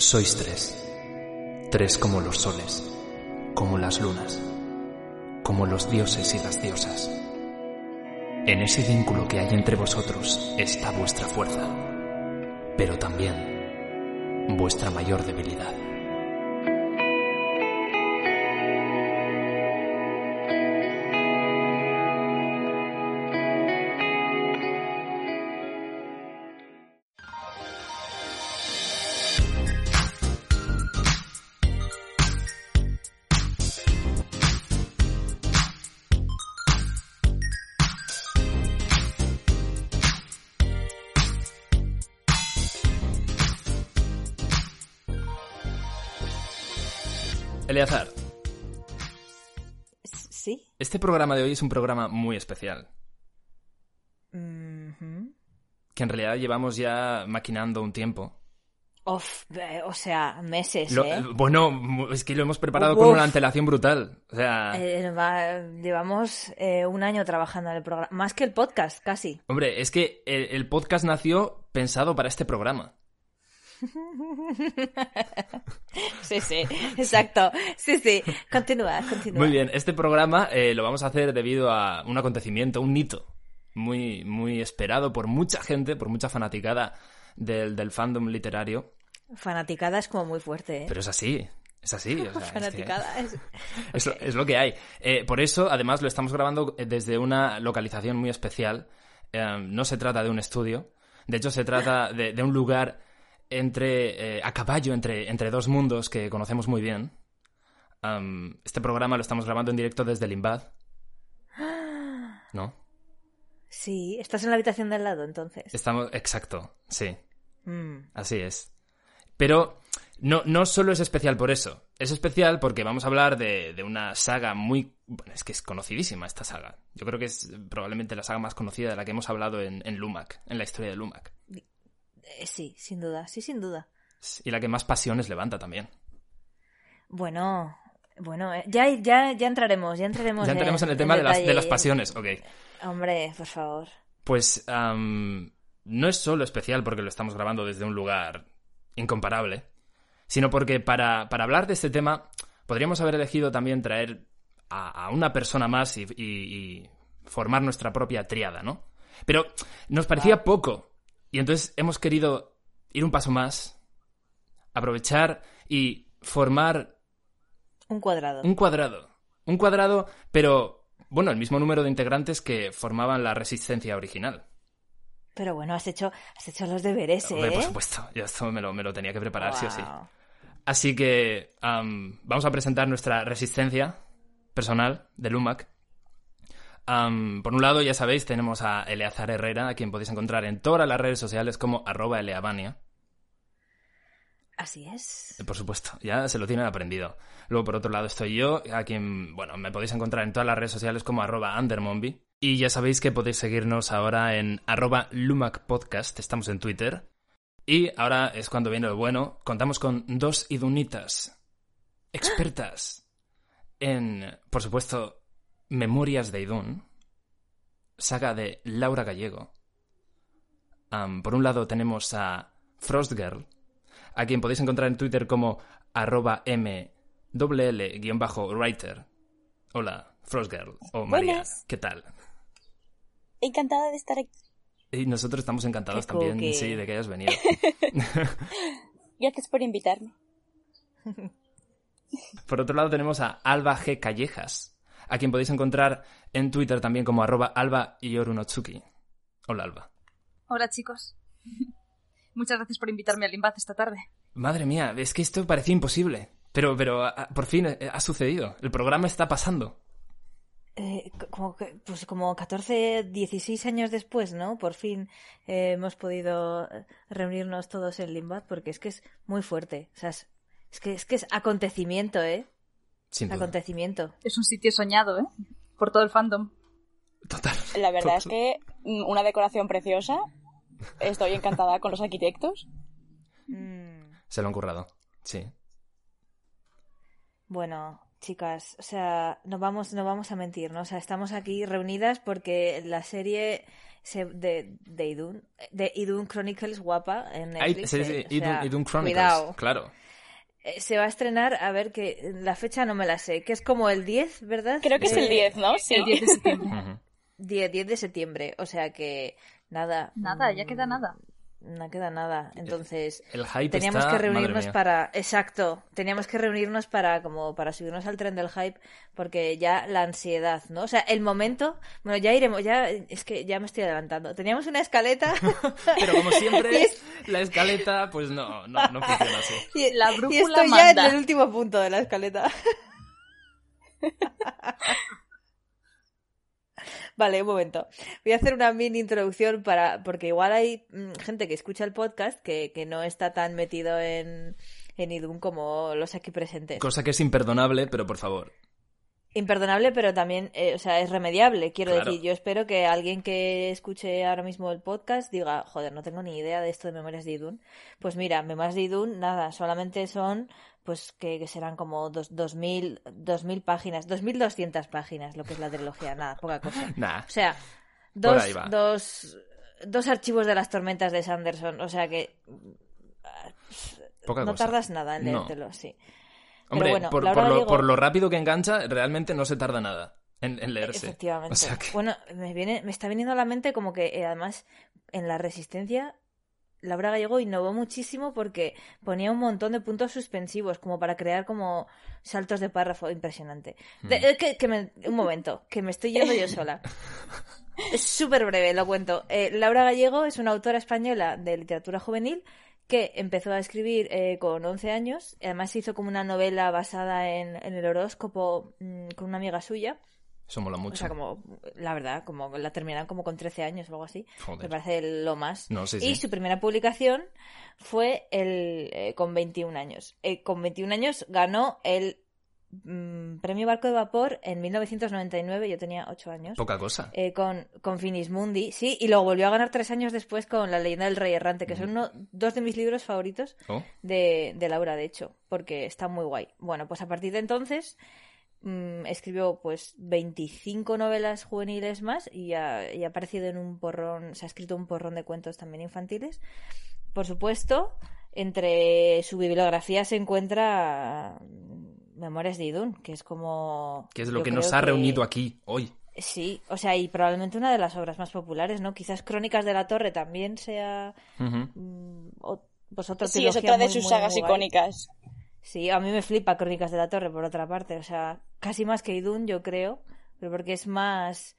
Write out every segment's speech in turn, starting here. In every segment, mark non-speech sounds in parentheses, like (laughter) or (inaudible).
Sois tres. Tres como los soles, como las lunas, como los dioses y las diosas. En ese vínculo que hay entre vosotros está vuestra fuerza, pero también vuestra mayor debilidad. Programa de hoy es un programa muy especial, que en realidad llevamos ya maquinando un tiempo. Of, eh, o sea, meses, Lo- ¿eh? Bueno, es que lo hemos preparado Uf. con una antelación brutal. O sea, Eh, va- llevamos eh, un año trabajando en el programa. Más que el podcast, casi. hombre, es que el, el podcast nació pensado para este programa. (laughs) Sí, sí, (laughs) exacto. Sí, sí. Continúa, continúa. Muy bien, este programa eh, lo vamos a hacer debido a un acontecimiento, un hito muy, muy esperado por mucha gente, por mucha fanaticada del, del fandom literario. Fanaticada es como muy fuerte, ¿eh? Pero es así, es así. o sea, es que- Fanaticada (laughs) es... Es, lo- es lo que hay. Eh, por eso, además, lo estamos grabando desde una localización muy especial. Eh, no se trata de un estudio. De hecho, se trata de, de un lugar entre eh, a caballo entre, entre dos mundos que conocemos muy bien. Este programa lo estamos grabando en directo desde el Imbad. (gasps) ¿No? Sí, estás en la habitación del lado, entonces. Estamos. Exacto, sí. Mm. Así es. Pero no, no solo es especial por eso. Es especial porque vamos a hablar de, de una saga muy... Bueno, es que es conocidísima esta saga. Yo creo que es probablemente la saga más conocida de la que hemos hablado en, en Lumac, en la historia de Lumac. Eh, sí, sin duda, sí, sin duda. Y la que más pasiones levanta también. Bueno, bueno, eh, ya, ya, ya entraremos, ya entraremos. ya entraremos en el tema de las, de las pasiones, ok. Hombre, por favor. Pues no es solo especial porque lo estamos grabando desde un lugar incomparable, sino porque para, para hablar de este tema podríamos haber elegido también traer a, a una persona más y, y- y formar nuestra propia triada, ¿no? Pero nos parecía poco y entonces hemos querido ir un paso más, aprovechar y formar Un cuadrado. un cuadrado. Un cuadrado, pero bueno, el mismo número de integrantes que formaban la resistencia original. Pero bueno, has hecho, has hecho los deberes, ¿eh? Hombre, por supuesto, yo esto me lo, me lo tenía que preparar, sí o sí. Así que am, vamos a presentar nuestra resistencia personal de Lumac. Por un lado, ya sabéis, tenemos a Eleazar Herrera, a quien podéis encontrar en todas las redes sociales como arroba eleavania. Así es. Eh, Por supuesto, ya se lo tienen aprendido. Luego, por otro lado, estoy yo, a quien, bueno, me podéis encontrar en todas las redes sociales como arroba undermombi. Y ya sabéis que podéis seguirnos ahora en arroba lumacpodcast, estamos en Twitter. Y ahora es cuando viene lo bueno, contamos con dos idunitas expertas en, por supuesto, Memorias de Idun, saga de Laura Gallego. Por un lado tenemos a Frostgirl, a quien podéis encontrar en Twitter como arroba mwl-writer. Hola, Frostgirl. O María, Buenas. ¿qué tal? Encantada de estar aquí. Y nosotros estamos encantados también, sí, de que hayas venido. (laughs) Gracias por invitarme. Por otro lado tenemos a Alba G. Callejas, a quien podéis encontrar en Twitter también como arroba alba yorunotsuki. Hola, Alba. Hola chicos. (laughs) Muchas gracias por invitarme al Limbad esta tarde. Madre mía, es que esto parecía imposible. Pero, pero a- por fin eh, ha sucedido. El programa está pasando. eh, como, pues como 14, 16 años después, ¿no? Por fin eh, hemos podido reunirnos todos en Limbat porque es que es muy fuerte. O sea, es, es que, es que es acontecimiento, ¿eh? Sin duda. Acontecimiento. Es un sitio soñado, ¿eh? Por todo el fandom. Total. La verdad es que una decoración preciosa. Estoy encantada con los arquitectos. Mm, Se lo han currado. Sí. Bueno, chicas, o sea, no vamos, no vamos a mentir, ¿no? O sea, estamos aquí reunidas porque la serie se- de, de Idun, de Idun Chronicles guapa en Ay, Netflix. sí, sí, eh, o Idun, sea, Idun Chronicles. Cuidado. Claro. Eh, Se va a estrenar, a ver que la fecha no me la sé, que es como el 10, ¿verdad? Creo que es De- el 10, ¿no? Sí. El 10 de septiembre. (laughs) Ujú. 10, 10 de septiembre, o sea que nada. Nada, ya queda nada. No queda nada. Entonces, El hype teníamos está- que reunirnos para. Exacto. Teníamos que reunirnos para como para subirnos al tren del hype, porque ya la ansiedad, ¿no? O sea, el momento. Bueno, ya iremos, ya. Es que ya me estoy adelantando. Teníamos una escaleta. (laughs) Pero como siempre, (laughs) la escaleta, pues no, no, no funciona así. (laughs) y, La y brújula estoy ya manda. en el último punto de la escaleta. (laughs) Vale, un momento. Voy a hacer una mini introducción para. Porque igual hay mm, gente que escucha el podcast que, que no está tan metido en, en Idun como los aquí presentes. Cosa que es imperdonable, pero por favor. Imperdonable, pero también, eh, o sea, es remediable. Quiero Claro. decir, yo espero que alguien que escuche ahora mismo el podcast diga, joder, no tengo ni idea de esto de Memorias de Idun. Pues mira, Memorias de Idun, nada, solamente son, pues, que, que serán como dos, dos mil, dos mil páginas, dos mil doscientas páginas, lo que es la trilogía, nada, poca cosa. (laughs) Nah. O sea, dos, dos, dos archivos de las tormentas de Sanderson, o sea que Poca no cosa. tardas nada en No. leértelo, sí. Hombre, bueno, por, lo, por lo rápido que engancha, realmente no se tarda nada en, en leerse. Efectivamente. O sea que- Bueno, me viene, me está viniendo a la mente como que eh, además en la resistencia Laura Gallego innovó muchísimo porque ponía un montón de puntos suspensivos como para crear como saltos de párrafo impresionante. Mm. eh, que, que me- un momento, que me estoy yendo yo sola. (laughs) Es súper breve, lo cuento. Eh, Laura Gallego es una autora española de literatura juvenil que empezó a escribir eh, con 11 años. y Además hizo como una novela basada en, en el horóscopo mm, con una amiga suya. Eso mola O mucho. sea, como, la verdad, como la terminaron como con 13 años o algo así. Joder. Me parece lo más. No, sí, y sí. su primera publicación fue el, eh, con 21 años. Eh, con 21 años ganó el mm, premio Barco de Vapor en 1999, yo tenía 8 años. Poca cosa. eh, con, con Finismundi, sí, y lo volvió a ganar tres años después con La leyenda del rey errante, que son uno- dos de mis libros favoritos Oh, de, de Laura, de hecho, porque está muy guay. Bueno, pues a partir de entonces mm, escribió pues 25 novelas juveniles más y ha, y ha aparecido en un porrón, se ha escrito un porrón de cuentos también infantiles. Por supuesto, entre su bibliografía se encuentra mm, Memorias de Idun, que es como... que es lo que nos ha que- reunido aquí hoy. Sí, o sea, y probablemente una de las obras más populares, ¿no? Quizás Crónicas de la Torre también sea Ujú. mm, o- pues otra Sí, es otra de muy, sus muy, sagas muy guay. Sí, a mí me flipa Crónicas de la Torre, por otra parte. O sea, casi más que Idun, yo creo. Pero porque es más.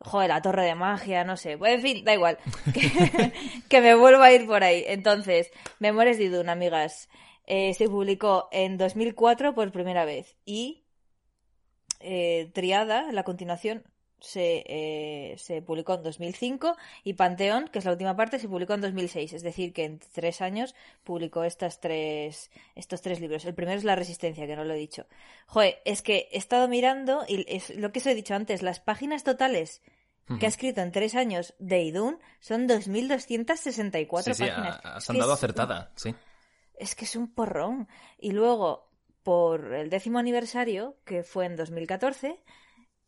Joder, la Torre de Magia, no sé. Bueno, en fin, da igual. (laughs) Que, me vuelvo a ir por ahí. Entonces, Memorias de Idun, amigas. eh, se publicó en 2004 por primera vez. Y. eh, Triada, la continuación, se, eh, se publicó en 2005 y Panteón, que es la última parte, se publicó en 2006. Es decir, que en tres años publicó estas tres, estos tres libros. El primero es La Resistencia, que no lo he dicho. Joder, es que he estado mirando y es lo que os he dicho antes, las páginas totales que ha escrito en tres años de Idun son 2.264 Sí, sí, páginas. ha- has andado acertada, sí. es que es un porrón. Y luego, por el décimo aniversario, que fue en 2014,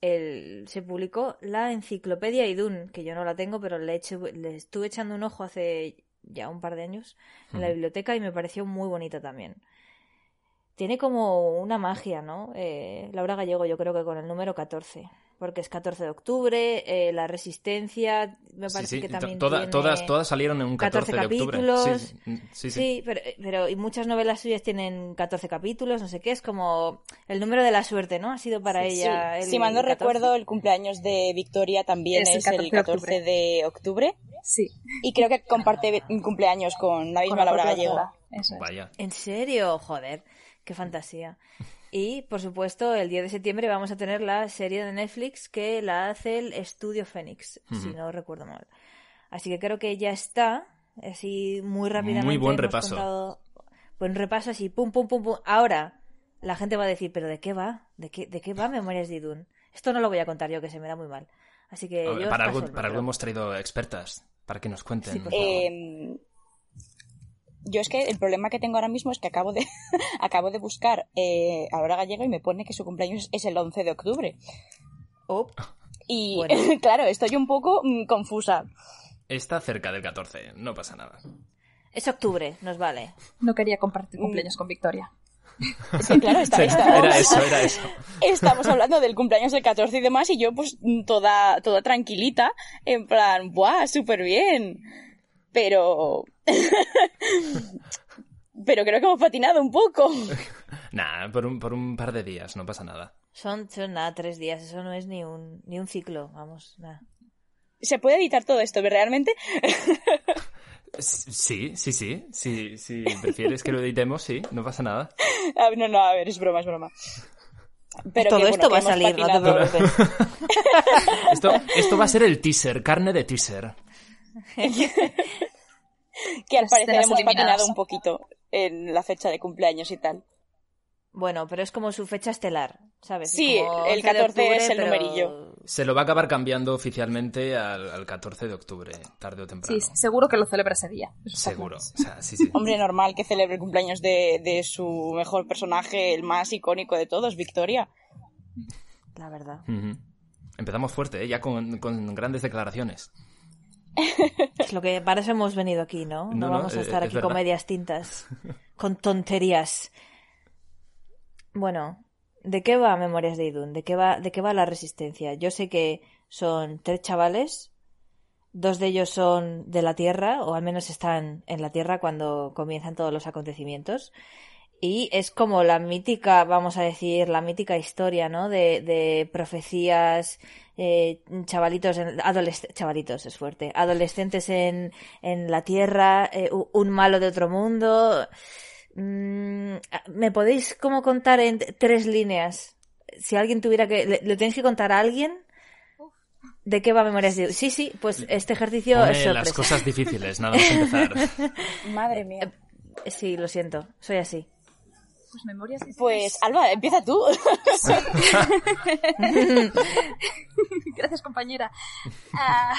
el- se publicó la enciclopedia Idun, que yo no la tengo, pero le, eché- le estuve echando un ojo hace ya un par de años en la biblioteca y me pareció muy bonita también. Tiene como una magia, ¿no? Eh, Laura Gallego, yo creo que con el número 14, porque es 14 de octubre, eh, la resistencia, me parece sí, que también toda- tiene- todas, todas salieron en un 14, 14 de octubre. capítulos. Sí, sí, sí. Sí, pero, pero y muchas novelas suyas tienen 14 capítulos, no sé qué, es como el número de la suerte, ¿no? Ha sido para Sí, ella el Si mal no 14. recuerdo, el cumpleaños de Victoria también Es es, el el 14 14 de octubre. Sí. Y creo que comparte un cumpleaños con la misma Con la Laura Gallego. autora. Eso es. Vaya. ¿En serio? Joder, qué fantasía. Y, por supuesto, el 10 de septiembre vamos a tener la serie de Netflix que la hace el Estudio Fénix, si no recuerdo mal. Así que creo que ya está, así muy rápidamente. Muy buen repaso. contado- buen repaso, así, pum, pum, pum, pum. Ahora, la gente va a decir, ¿pero de qué va? ¿De qué, de qué va Memorias de Idun? Esto no lo voy a contar yo, que se me da muy mal. Así que ver, yo para, algo, para algo hemos traído expertas, para que nos cuenten. Sí, por favor. Eh, yo es que el problema que tengo ahora mismo es que acabo de, (laughs) acabo de buscar eh, a Laura Gallego y me pone que su cumpleaños es el 11 de octubre. Oh, Y Bueno. (laughs) claro, estoy un poco mm, confusa. Está cerca del 14, no pasa nada. es octubre, nos vale. No quería compartir cumpleaños con Victoria. Es que claro, está, Sí, está- era eso, era eso. estamos hablando del cumpleaños del 14 y demás y yo pues mm, toda, toda tranquilita, en plan, ¡buah, súper bien! Pero... Pero creo que hemos patinado un poco. Nah, por un, por un par de días, no pasa nada. Son, son nada, tres días, eso no es ni un, ni un ciclo, vamos, nada. ¿Se puede editar todo esto realmente? Sí, sí, sí. Si sí, prefieres que lo editemos, sí, no pasa nada. Ah, no, no, a ver, es broma, es broma. Pero Todo que, esto va a salir, no te preocupes. (laughs) Esto, esto va a ser el teaser, carne de teaser. (laughs) que al parecer hemos eliminadas. patinado un poquito en la fecha de cumpleaños y tal. Bueno, pero es como su fecha estelar, ¿sabes? Es Sí, como el 11 de 14 es el pero- numerillo. Se lo va a acabar cambiando oficialmente al, al 14 de octubre, tarde o temprano. Sí, seguro que lo celebra ese día. Seguro. claro. O sea, sí, sí. Hombre, normal que celebre el cumpleaños de, de su mejor personaje, el más icónico de todos, Victoria. La verdad. Empezamos fuerte, ¿eh? ya con, con grandes declaraciones. Es lo que para eso hemos venido aquí, ¿no? No, No, no, vamos a eh, estar es aquí con medias tintas, con tonterías. Bueno, ¿de qué va Memorias de Idun? ¿De qué va, de qué va la resistencia? Yo sé que son tres chavales, dos de ellos son de la Tierra, o al menos están en la Tierra cuando comienzan todos los acontecimientos. Y es como la mítica, vamos a decir, la mítica historia, ¿no? De, de profecías, eh, chavalitos, en, adolesc- chavalitos es fuerte, adolescentes en, en la Tierra, eh, un malo de otro mundo. Mm, ¿Me podéis como contar en tres líneas? Si alguien tuviera que, le, le tenéis que contar a alguien de qué va Memorias de Sí, sí, pues este ejercicio Pone es sorpresa. las cosas difíciles, nada más (laughs) empezar. Madre mía. Sí, lo siento, soy así. Pues memorias Pues, Alba, empieza tú. (laughs) Gracias, compañera. Ah.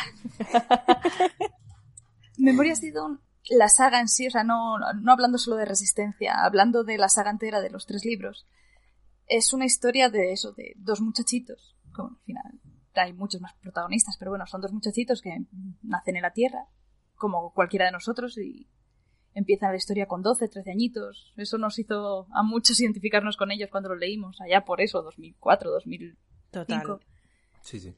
Memorias de Idun, la saga en sí, o sea, no, no hablando solo de resistencia, hablando de la saga entera de los tres libros, es una historia de eso, de dos muchachitos, como al final hay muchos más protagonistas, pero bueno, son dos muchachitos que nacen en la Tierra, como cualquiera de nosotros, y empiezan la historia con 12, 13 añitos. Eso nos hizo a muchos (laughs) identificarnos con ellos cuando lo leímos, allá por eso, 2004, 2005 Total. Sí, sí.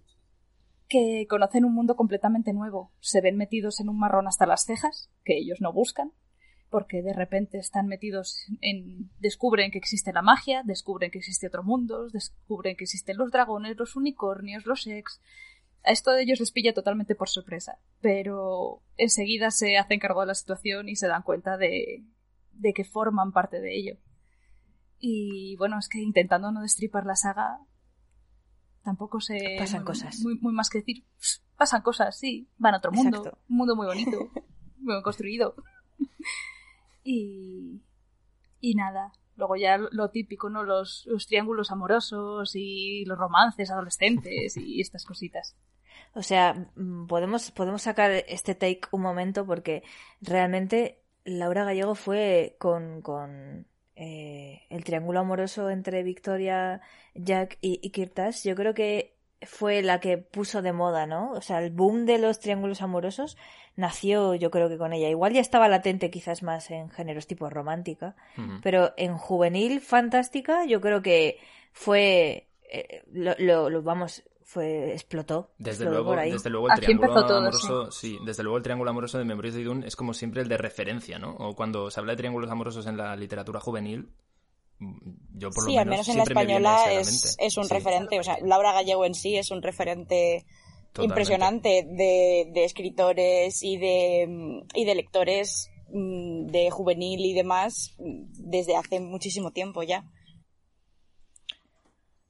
que conocen un mundo completamente nuevo. Se ven metidos en un marrón hasta las cejas, que ellos no buscan, porque de repente están metidos en... descubren que existe la magia, descubren que existe otro mundo, descubren que existen los dragones, los unicornios, los ex. A esto de ellos les pilla totalmente por sorpresa, pero enseguida se hacen cargo de la situación y se dan cuenta de, de que forman parte de ello. Y bueno, es que intentando no destripar la saga, tampoco se... Pasan muy- cosas. Muy, muy más que decir, "Pss, pasan cosas, sí, van a otro mundo, Exacto. un mundo muy bonito, muy bien construido. (laughs) y... Y nada, luego ya lo típico, ¿no? Los, los triángulos amorosos y los romances adolescentes y estas cositas. O sea, mm, podemos, podemos sacar este take un momento porque realmente Laura Gallego fue con, con eh, el triángulo amoroso entre Victoria, Jack y, y Kirtas. Yo creo que fue la que puso de moda, ¿no? O sea, el boom de los triángulos amorosos nació yo creo que con ella. Igual ya estaba latente quizás más en géneros tipo romántica, pero en juvenil fantástica yo creo que fue eh, lo, lo- lo- vamos fue explotó Desde explotó luego, por ahí. desde luego el Aquí triángulo todo, amoroso, sí. desde luego el triángulo amoroso de Memorias de Idun es como siempre el de referencia, ¿no? O cuando se habla de triángulos amorosos en la literatura juvenil, mm, yo por sí, lo al menos menos en la siempre me viene española es, es un Sí, referente. O sea, Laura Gallego en sí es un referente totalmente. impresionante de, de escritores y de, mm, y de lectores mm, de juvenil y demás desde hace muchísimo tiempo ya.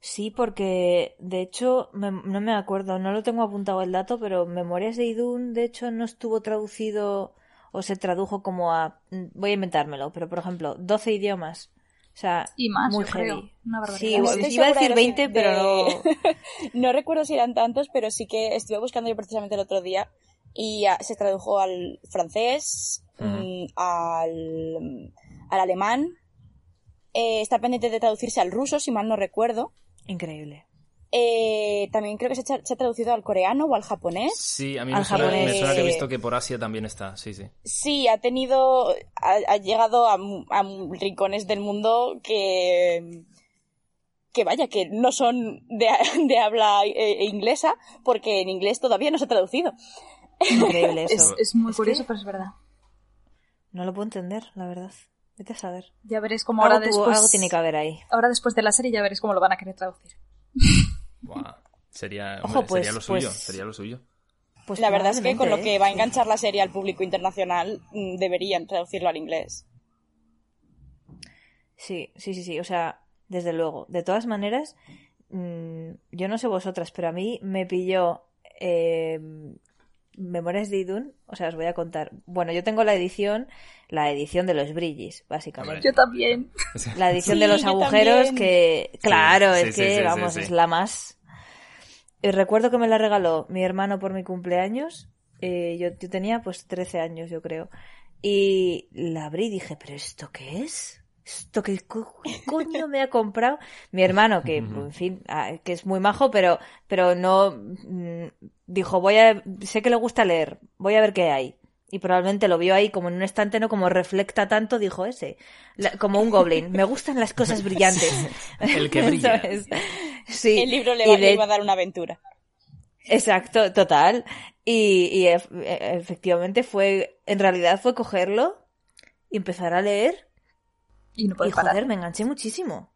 Sí, porque de hecho me- no me acuerdo, no lo tengo apuntado el dato, pero Memorias de Idún de hecho no estuvo traducido o se tradujo como a, voy a inventármelo, pero por ejemplo, 12 idiomas. O sea, Y más, muy yo creo. heavy. Una Sí. No iba a decir de 20, los- pero no. (laughs) No recuerdo si eran tantos, pero sí que estuve buscando yo precisamente el otro día y ah, se tradujo al francés, mm, al, al alemán. Eh, está pendiente de traducirse al ruso, si mal no recuerdo. Increíble. Eh, también creo que se ha, se ha traducido al coreano o al japonés. Sí, a mí Al me suena, japonés. me suena que he visto que por Asia también está, sí, sí. Sí, ha tenido, ha, ha llegado a, rincones del mundo que, que vaya, que no son de, (laughs) de habla eh, inglesa, porque en inglés todavía no se ha traducido. Increíble (laughs) Es, eso. es muy Es curioso, que- pero es verdad. No lo puedo entender, la verdad. Vete a saber. Ya veréis cómo ahora después... algo tiene que haber ahí. Ahora después de la serie ya veréis cómo lo van a querer traducir. Buah, Sería, Ojo, hombre, pues- sería lo suyo, pues- sería lo suyo. Pues la verdad es que con lo que ¿eh? va a enganchar la serie al público internacional, mm, deberían traducirlo al inglés. Sí, sí, sí, sí. O sea, desde luego. De todas maneras, mm, yo no sé vosotras, pero a mí me pilló eh, Memorias de Idun. O sea, os voy a contar. Bueno, yo tengo la edición, la edición de los brillis, básicamente. Yo también. (laughs) La edición Sí, de los agujeros que, claro, sí, es sí, que, sí, sí, vamos, sí. es la más. Y recuerdo que me la regaló mi hermano por mi cumpleaños. Eh, yo, yo tenía pues 13 años, yo creo. Y la abrí y dije, ¿pero esto qué es? ¿Esto qué, co- qué coño me ha comprado? Mi hermano, que, (laughs) en fin, ah, que es muy majo, pero, pero no, mm, dijo, voy a, sé que le gusta leer, voy a ver qué hay. Y probablemente lo vio ahí como en un estante, no como reflecta tanto, dijo ese, La- como un goblin. Me gustan las cosas brillantes. (laughs) El que (laughs) brilla. Sí. El libro le va, de- le iba a dar una aventura. Exacto, total. Y, y e- efectivamente fue, en realidad fue cogerlo y empezar a leer. Y no Y puedes parar. joder, me enganché muchísimo.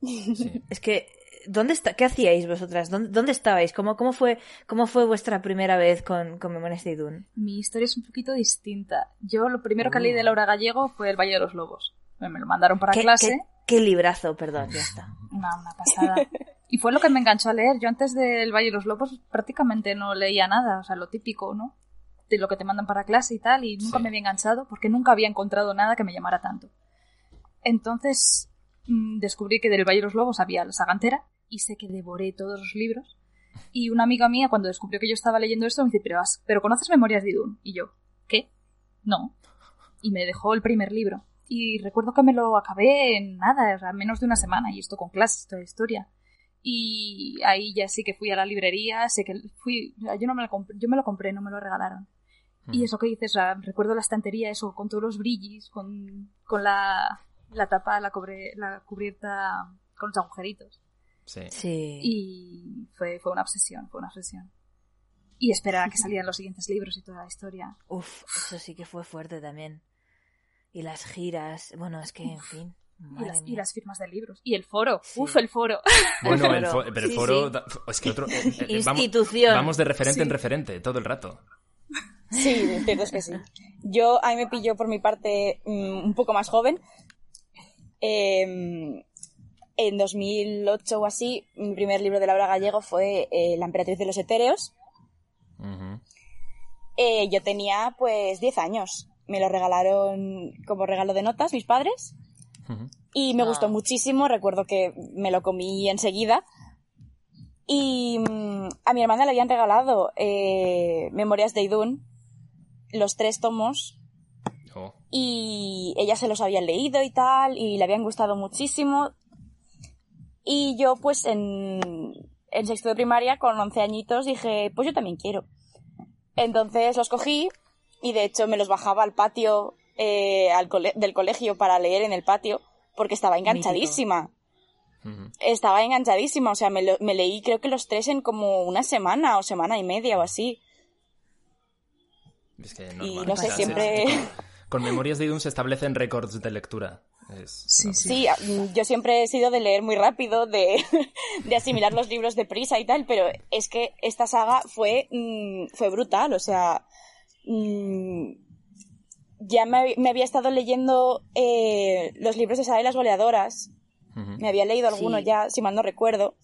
Sí. (laughs) Es que, ¿dónde está, qué hacíais vosotras? ¿Dónde, dónde estabais? ¿Cómo, cómo fue, cómo fue vuestra primera vez con, con Memorias de Idún? Mi historia es un poquito distinta. Yo lo primero que leí Uh. de Laura Gallego fue El Valle de los Lobos. Me me lo mandaron para ¿Qué, clase. qué, qué librazo, perdón, ya está. Una, una pasada. (laughs) Y fue lo que me enganchó a leer. Yo antes del Valle de los Lobos prácticamente no leía nada, o sea, lo típico, ¿no? De lo que te mandan para clase y tal, y nunca Sí. me había enganchado porque nunca había encontrado nada que me llamara tanto. Entonces mm, descubrí que del Valle de los Lobos había la saga entera y sé que devoré todos los libros. Y una amiga mía, cuando descubrió que yo estaba leyendo esto, me dice, pero, has- pero ¿conoces Memorias de Idún? Y yo, ¿qué? No. Y me dejó el primer libro. Y recuerdo que me lo acabé en nada, o sea, menos de una semana, y esto con clases, toda la historia. Y ahí ya sí que fui a la librería, sé que fui, yo no me lo compré, yo me lo compré, no me lo regalaron. Y eso que dices, o sea, recuerdo la estantería, eso, con todos los brillis, con, con la, la tapa, la, cobre, la cubierta, con los agujeritos. Sí. Sí. Y fue, fue una obsesión, fue una obsesión. Y esperar a que salieran los siguientes libros y toda la historia. Uf, eso sí que fue fuerte también. Y las giras, bueno, es que, en fin. Y las, y mía. las firmas de libros. Y el foro. Sí. Uf, el foro. (laughs) Bueno, El (laughs) foro. fo- pero el foro... sí. Es que otro... eh, eh, vamos, Institución. vamos de referente Sí. en referente todo el rato. Sí, cierto es que sí. Yo, a mí me pilló por mi parte mm, un poco más joven. Eh, en 2008 o así, mi primer libro de Laura Gallego fue eh, La emperatriz de los etéreos. Eh, yo tenía pues 10 años. Me lo regalaron como regalo de notas mis padres. Y me Ah. gustó muchísimo, recuerdo que me lo comí enseguida. Y mm, a mi hermana le habían regalado eh, Memorias de Idún, los tres tomos, Oh. y ella se los había leído y tal, y le habían gustado muchísimo. Y yo pues en, en sexto de primaria, con 11 añitos, dije, pues yo también quiero. Entonces los cogí y de hecho me los bajaba al patio eh, al cole- del colegio para leer en el patio porque estaba enganchadísima. Estaba enganchadísima, o sea, me, lo- me leí creo que los tres en como una semana o semana y media o así. Es que Y no sé, siempre... (laughs) Con Memorias de Idun se establecen récords de lectura. Es Sí, sí. Yo siempre he sido de leer muy rápido, de, (laughs) de asimilar los libros deprisa y tal, pero es que esta saga fue, mm, fue brutal, o sea, mm, ya me, me había estado leyendo eh, los libros de Sara y las goleadoras. Me había leído alguno Sí. ya, si mal no recuerdo.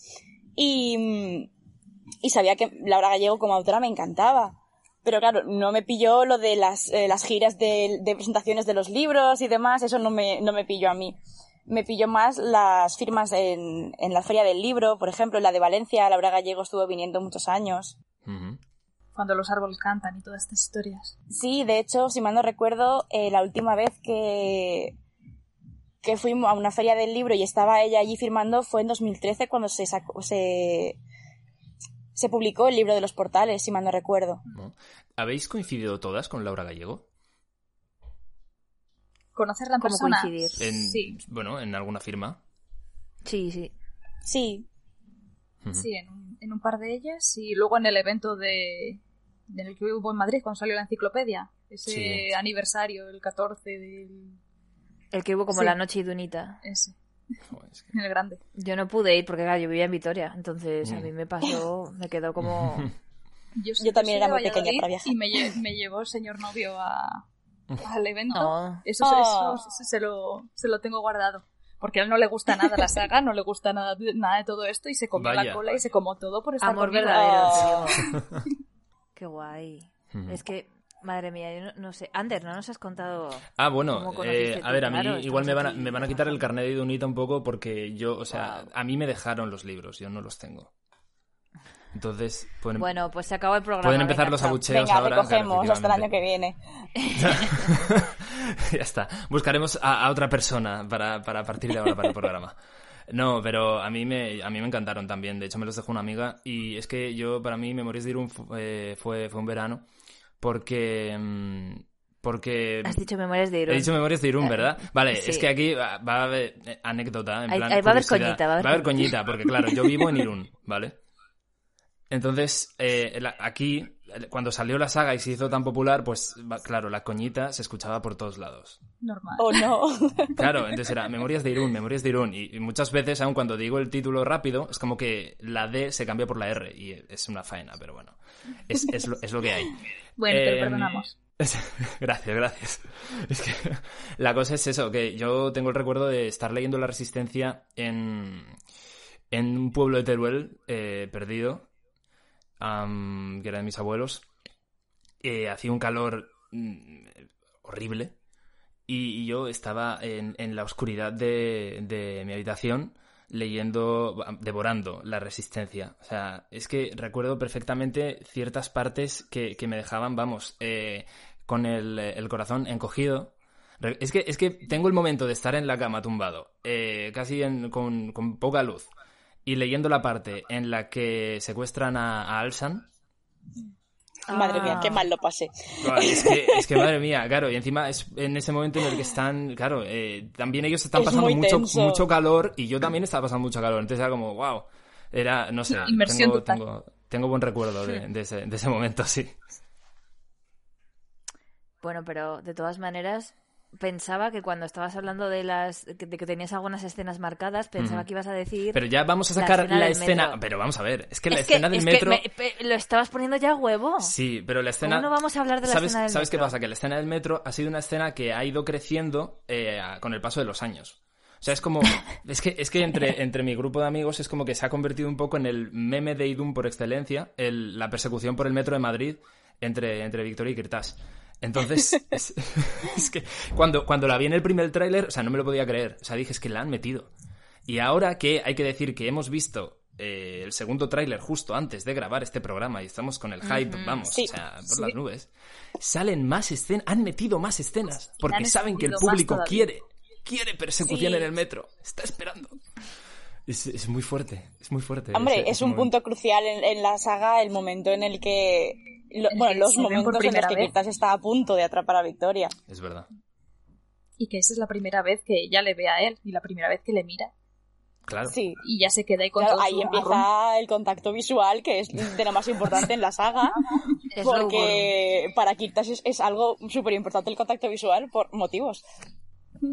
Y, mm, y sabía que Laura Gallego como autora me encantaba. Pero claro, no me pilló lo de las, eh, las giras de, de presentaciones de los libros y demás, eso no me, no me pilló a mí. Me pilló más las firmas en, en la Feria del Libro, por ejemplo, en la de Valencia, Laura Gallego estuvo viniendo muchos años. Cuando los árboles cantan y todas estas historias. Sí, de hecho, si mal no recuerdo, eh, la última vez que, que fuimos a una feria del libro y estaba ella allí firmando fue en 2013 cuando se sacó, se, se publicó el libro de los portales, si mal no recuerdo. ¿Habéis coincidido todas con Laura Gallego? Conocerla en ¿Cómo persona. coincidir? En, Sí, Bueno, en alguna firma. Sí, sí. Sí, sí, en un, en un par de ellas y luego en el evento de en el que hubo en Madrid cuando salió la enciclopedia. Ese Sí. aniversario, el 14 del... El que hubo como Sí. la noche idunita. Ese, (laughs) Joder, es que- en el grande. Yo no pude ir porque, claro, yo vivía en Vitoria. Entonces, a Mm. mí me pasó, (laughs) me quedó como... (laughs) Yo, Yo también era muy pequeña para viajar. Y me, lle- me llevó el señor novio a, al evento. No. Eso, eso se, lo, se lo tengo guardado. Porque a él no le gusta nada la saga, no le gusta nada, de- nada de todo esto y se comió Vaya. la cola y se comió todo por estar Amor conmigo. verdadero. Oh. tío. Qué guay. Es que, madre mía, yo no, no sé. Ander, ¿no nos has contado? Ah, bueno, ¿Cómo conociste eh, a ver, a mí Claro, igual me van, a, me van a quitar el carnet de Idunita un poco porque yo, o sea, Wow. a mí me dejaron los libros, yo no los tengo. Entonces, pueden, Bueno, pues se acabó el programa. pueden empezar venga, los abucheos venga, ahora. claro, recogemos hasta el año que viene. (laughs) ya está. Buscaremos a, a otra persona para, para partir de ahora para el programa. No, pero a mí me a mí me encantaron también. De hecho, me los dejó una amiga y es que yo para mí Memorias de Irún fu- eh, fue fue un verano porque mm, porque Has dicho Memorias de Irún. He dicho Memorias de Irún, ¿verdad? Vale, Sí. es que aquí va va a haber eh, anécdota, en plan va a haber curiosidad. coñita, va a haber coñita, porque claro, yo vivo en (laughs) Irún, ¿vale? Entonces, eh, aquí, eh, cuando salió la saga y se hizo tan popular, pues claro, la coñita se escuchaba por todos lados. Normal. ¿O no? (laughs) Claro, entonces era Memorias de Irún, Memorias de Irún. Y, y muchas veces, aun cuando digo el título rápido, es como que la D se cambia por la R. Y es una faena, pero bueno. Es, es, lo, es lo que hay. Bueno, te lo perdonamos. (laughs) Gracias, gracias. Es que (laughs) la cosa es eso, que yo tengo el recuerdo de estar leyendo La Resistencia en, en un pueblo de Teruel eh, perdido, que era de mis abuelos. Eh, hacía un calor mm, horrible y, yo estaba en, en la oscuridad de, de mi habitación leyendo, devorando la resistencia. O sea, es que recuerdo perfectamente ciertas partes que, que me dejaban, vamos, eh, con el, corazón encogido. Es que, es que tengo el momento de estar en la cama tumbado, eh, casi con, con poca luz, y leyendo la parte en la que secuestran a, a Alsan. Madre mía, Ah. qué mal lo pasé. Es que, es que (laughs) madre mía, claro, y encima es en ese momento en el que están, claro, eh, también ellos están Es pasando mucho, mucho calor y yo también estaba pasando mucho calor, entonces era como, wow, era, no sé, Inmersión tengo, tengo, tengo buen recuerdo de, de ese, de ese momento, sí. Bueno, pero de todas maneras, pensaba que cuando estabas hablando de las de que tenías algunas escenas marcadas, pensaba que ibas a decir Pero ya vamos a La sacar escena la escena, pero vamos a ver, es que la Es que- escena del es que metro... me- lo estabas poniendo ya a huevo. Sí, pero la escena... ¿Cómo no vamos a hablar de la ¿Sabes, escena del ¿Sabes qué metro? pasa? Que la escena del metro ha sido una escena que ha ido creciendo eh, con el paso de los años. O sea, es como... (laughs) Es que, es que entre, entre mi grupo de amigos es como que se ha convertido un poco en el meme de Idun por excelencia, el- la persecución por el metro de Madrid entre, entre Victoria y Kirtas. Entonces, (laughs) es, es que cuando, cuando la vi en el primer tráiler, o sea, no me lo podía creer. O sea, dije, es que la han metido. Y ahora que hay que decir que hemos visto eh, el segundo tráiler justo antes de grabar este programa y estamos con el hype, vamos, Sí. o sea, por Sí. las nubes, salen más escenas, han metido más escenas, porque saben que el público quiere, quiere persecución Sí. en el metro, está esperando. Es, es muy fuerte, es muy fuerte. Hombre, ese- es ese un momento. punto crucial en, en la saga el momento en el que... lo- bueno, los ven por momentos en los que vez. Kirtas está a punto de atrapar a Victoria. Es verdad. Y que esa es la primera vez que ella le ve a él y la primera vez que le mira. Claro. Sí. Y ya se queda ahí con Claro, todo ahí su empieza marrón. el contacto visual, que es de lo más importante en la saga, (laughs) porque para Kirtas es, es algo súper importante el contacto visual por motivos. (laughs)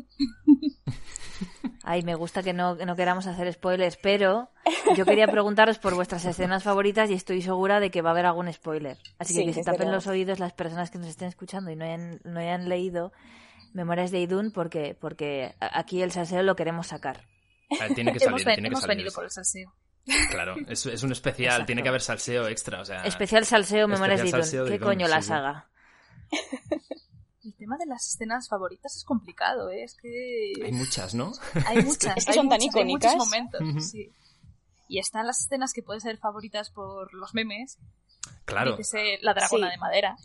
Ay, me gusta que no, que no queramos hacer spoilers, pero yo quería preguntaros por vuestras escenas favoritas y estoy segura de que va a haber algún spoiler. Así que Sí, que se tapen los oídos las personas que nos estén escuchando y no hayan, no hayan leído Memorias de Idun porque, porque aquí el salseo lo queremos sacar. Ver, tiene que (laughs) hemos salir, ven- tiene que hemos salir. venido por el salseo. Claro, es, es un especial, Exacto. tiene que haber salseo extra, o sea... Especial salseo, Memorias de Especial Idun. de ¿Qué Idun, coño sí, la sí. saga? (laughs) El tema de las escenas favoritas es complicado, ¿eh? Es que Hay muchas, ¿no? hay (laughs) muchas. Es que hay son tan muchas, hay muchos icónicas. momentos, Ujú. sí. Y están las escenas que pueden ser favoritas por los memes. Claro. Dícese la dragona Sí. de madera.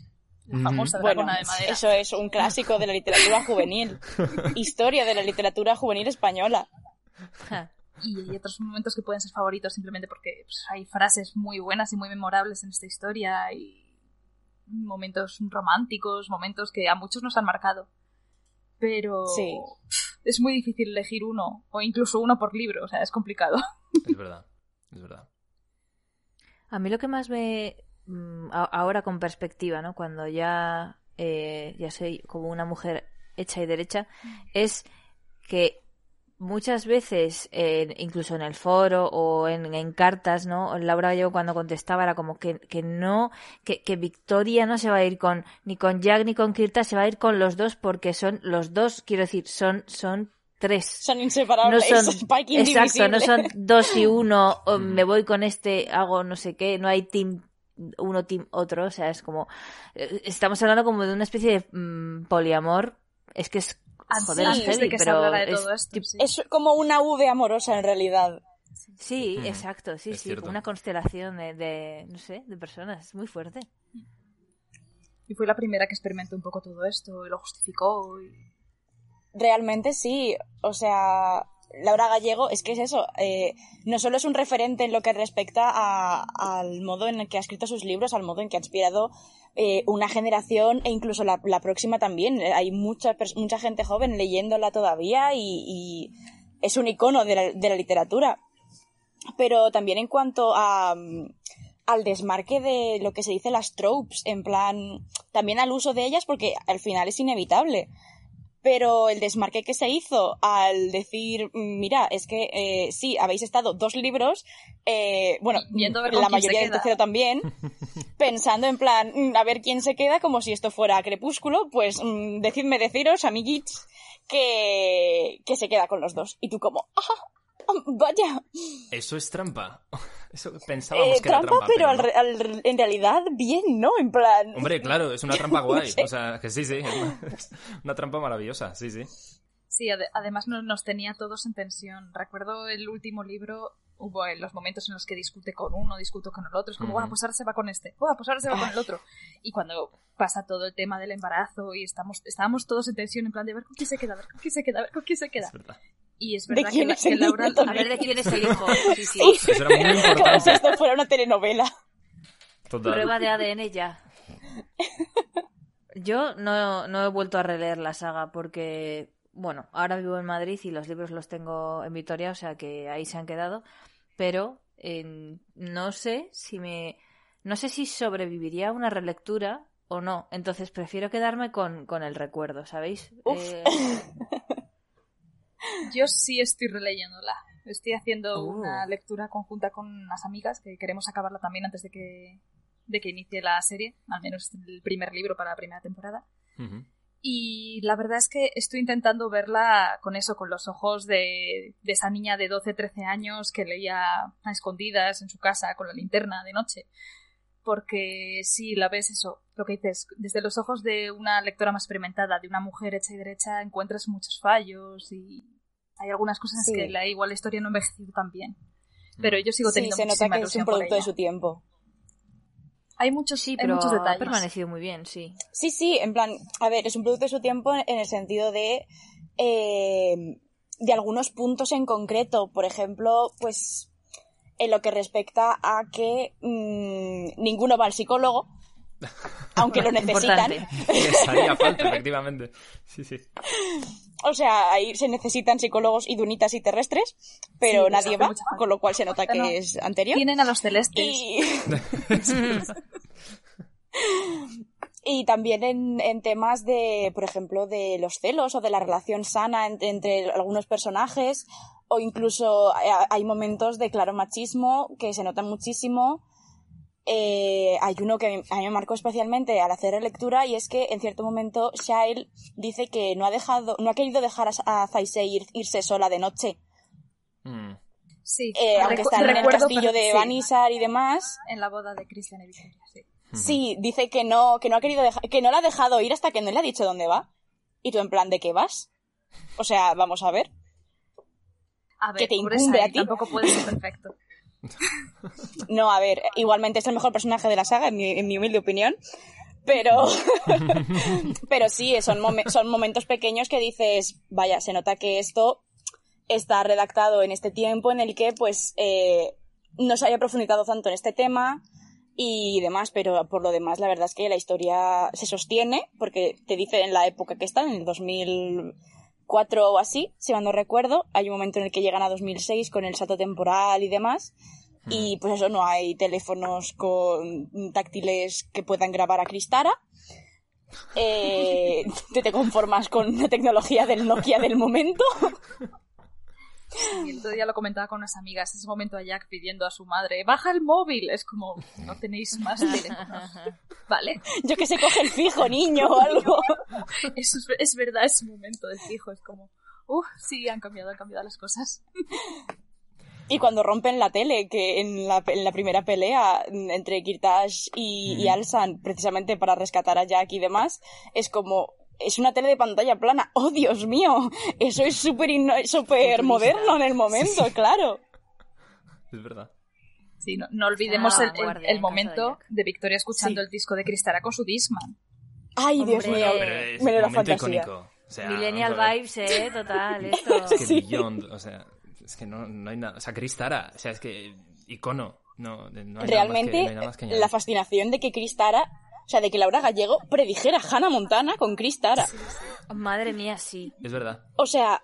La famosa Bueno, dragona de madera. eso es un clásico de la literatura juvenil. (laughs) Historia de la literatura juvenil española. Y hay otros momentos que pueden ser favoritos simplemente porque pues, hay frases muy buenas y muy memorables en esta historia y momentos románticos, momentos que a muchos nos han marcado. Pero Sí. es muy difícil elegir uno, o incluso uno por libro, o sea, es complicado. (laughs) Es verdad, es verdad. A mí lo que más me... mm, Ahora con perspectiva, ¿no? Cuando ya, eh, ya soy como una mujer hecha y derecha, es que muchas veces, eh, incluso en el foro o en, en cartas, ¿no? Laura Gallego cuando contestaba era como que, que no, que, que Victoria no se va a ir con, ni con Jack ni con Kirta, se va a ir con los dos porque son los dos, quiero decir, son, son tres. Son No inseparables. son, (laughs) Spike exacto, no son dos y uno, o Mm. me voy con este, hago no sé qué, no hay team uno, team otro, o sea, es como, eh, estamos hablando como de una especie de mm, poliamor, es que es, joder, Antes es heavy, que se pero hablara de es todo esto. sí. Es como una V amorosa en realidad. sí, Mm. exacto, sí, Es sí, cierto. una constelación de, de, no sé, de personas, muy fuerte. Y fue la primera que experimentó un poco todo esto y lo justificó. y- Realmente sí. O sea, Laura Gallego, es que es eso. eh, no solo es un referente en lo que respecta al modo en el que ha escrito sus libros, al modo en que ha inspirado eh, una generación e incluso la, próxima también. Eh, Hay mucha, mucha gente joven leyéndola todavía y, es un icono de la, literatura. Pero también en cuanto al desmarque de lo que se dice las tropes, en plan, también al uso de ellas porque al final es inevitable. Pero el desmarque que se hizo al decir, mm, mira, es que eh, sí, habéis estado dos libros, eh, bueno, la mayoría del tercero también, (laughs) pensando en plan, mm, a ver quién se queda, como si esto fuera Crepúsculo, pues mm, decidme deciros, amiguitos, que, que se queda con los dos. Y tú como, ¡ah! Vaya, Eso es trampa. Eso pensábamos eh, que era trampa, trampa, pero al al- en realidad bien, ¿no? En plan... Hombre, claro, es una trampa (laughs) guay. sé. O sea, que sí, sí. Es una, es una trampa maravillosa, sí, sí. Sí, ade- además no- nos tenía todos en tensión. Recuerdo el último libro, hubo en los momentos en los que discute con uno, discuto con el otro. Es como, Ujú. bueno, pues ahora se va con este, bueno, pues ahora se va con el otro. Y cuando pasa todo el tema del embarazo y estamos, estábamos todos en tensión, en plan de ver con quién se queda, a ver con quién se queda, a ver con quién se queda. Y es ¿De verdad que, quién la- es el que Laura niño A ver de quién es el hijo. (laughs) Sí, sí. Eso era muy (laughs) Como si importante. esto fuera una telenovela. Total. Prueba de ADN ya. (laughs) Yo no, no he vuelto a releer la saga porque, bueno, ahora vivo en Madrid y los libros los tengo en Vitoria, o sea que ahí se han quedado. Pero eh, no sé si me. No sé si sobreviviría a una relectura o no. Entonces prefiero quedarme con, con el recuerdo, ¿sabéis? Uf. Eh, Yo sí estoy releyéndola. Estoy haciendo Oh. una lectura conjunta con unas amigas que queremos acabarla también antes de que, de que inicie la serie, al menos el primer libro para la primera temporada. Y la verdad es que estoy intentando verla con eso, con los ojos de, de esa niña de 12, 13 años que leía a escondidas en su casa con la linterna de noche. Porque si la ves eso, lo que dices, desde los ojos de una lectora más experimentada, de una mujer hecha y derecha, encuentras muchos fallos y hay algunas cosas Sí. que la, igual la historia no ha envejecido tan bien. Pero yo sigo Sí, teniendo se nota que es un producto de su tiempo. Hay muchos, sí, hay pero muchos ha detalles. permanecido muy bien, sí. Sí, sí, en plan, a ver, es un producto de su tiempo en el sentido de eh, de algunos puntos en concreto. Por ejemplo, pues en lo que respecta a que mm, ninguno va al psicólogo, (laughs) aunque lo necesitan. Les haría falta, (laughs) efectivamente. Sí, sí. O sea, ahí se necesitan psicólogos y dunitas y terrestres, pero Sí, nadie va, con lo cual se nota que No. es anterior. Tienen a los celestes. Y, (laughs) y también en, en temas de, por ejemplo, de los celos o de la relación sana en- entre algunos personajes, o incluso hay, hay momentos de claro machismo que se notan muchísimo. Eh, hay uno que a mí me marcó especialmente al hacer la lectura y es que en cierto momento Shael dice que no ha dejado, no ha querido dejar a, Zaisei ir- irse sola de noche Sí, eh, aunque están en el castillo de sí, y demás. En la boda de Cristian y Victoria, sí. Sí, dice que no, que no ha querido dejar, que no la ha dejado ir hasta que no le ha dicho dónde va. Y tú en plan, ¿de qué vas? O sea, vamos a ver. A ver, Que te incumbe a ti. tampoco puede ser perfecto. (laughs) No, a ver, igualmente es el mejor personaje de la saga, en mi, en mi humilde opinión. Pero, (laughs) pero sí, son, son momentos pequeños que dices, vaya, se nota que esto está redactado en este tiempo en el que, pues, eh, no se haya profundizado tanto en este tema y demás, pero por lo demás, la verdad es que la historia se sostiene, porque te dice en la época que está, en el 2004 o así, si mal no recuerdo, hay un momento en el que llegan a 2006 con el salto temporal y demás, y pues eso, no hay teléfonos con táctiles que puedan grabar a Cristara. Eh, (laughs) te, te conformas con la tecnología del Nokia del momento. (laughs) Y el otro día lo comentaba con unas amigas, ese momento a Jack pidiendo a su madre, baja el móvil. Es como, no tenéis más teléfonos. Vale, Yo que se coge el fijo, (laughs) niño, o algo. (laughs) eso es, es verdad, ese momento del fijo es como, uff, sí, han cambiado, han cambiado las cosas. Y cuando rompen la tele, que en la, en la primera pelea entre Kirtash y, y Alsan, precisamente para rescatar a Jack y demás, es como, es una tele de pantalla plana. ¡Oh, Dios mío! Eso es súper súper moderno en el momento, claro. Es verdad. Sí, no, no olvidemos Ah, el, el- guardia, el en caso de momento de Victoria escuchando Sí. el disco de Cristara con su Discman. ¡Ay, Dios mío! Pero es Me momento fantasía. icónico. O sea, Millennial vibes, eh, total, (laughs) esto. Es que Sí. Beyond, o sea, es que no, no hay nada. O sea, Cristara, o sea, es que icono. No, no hay nada más que- Realmente, no hay nada más que añadir. la fascinación de que Cristara, o sea, de que Laura Gallego predijera a Hannah Montana con Cristara. Madre mía, sí. Es verdad. O sea,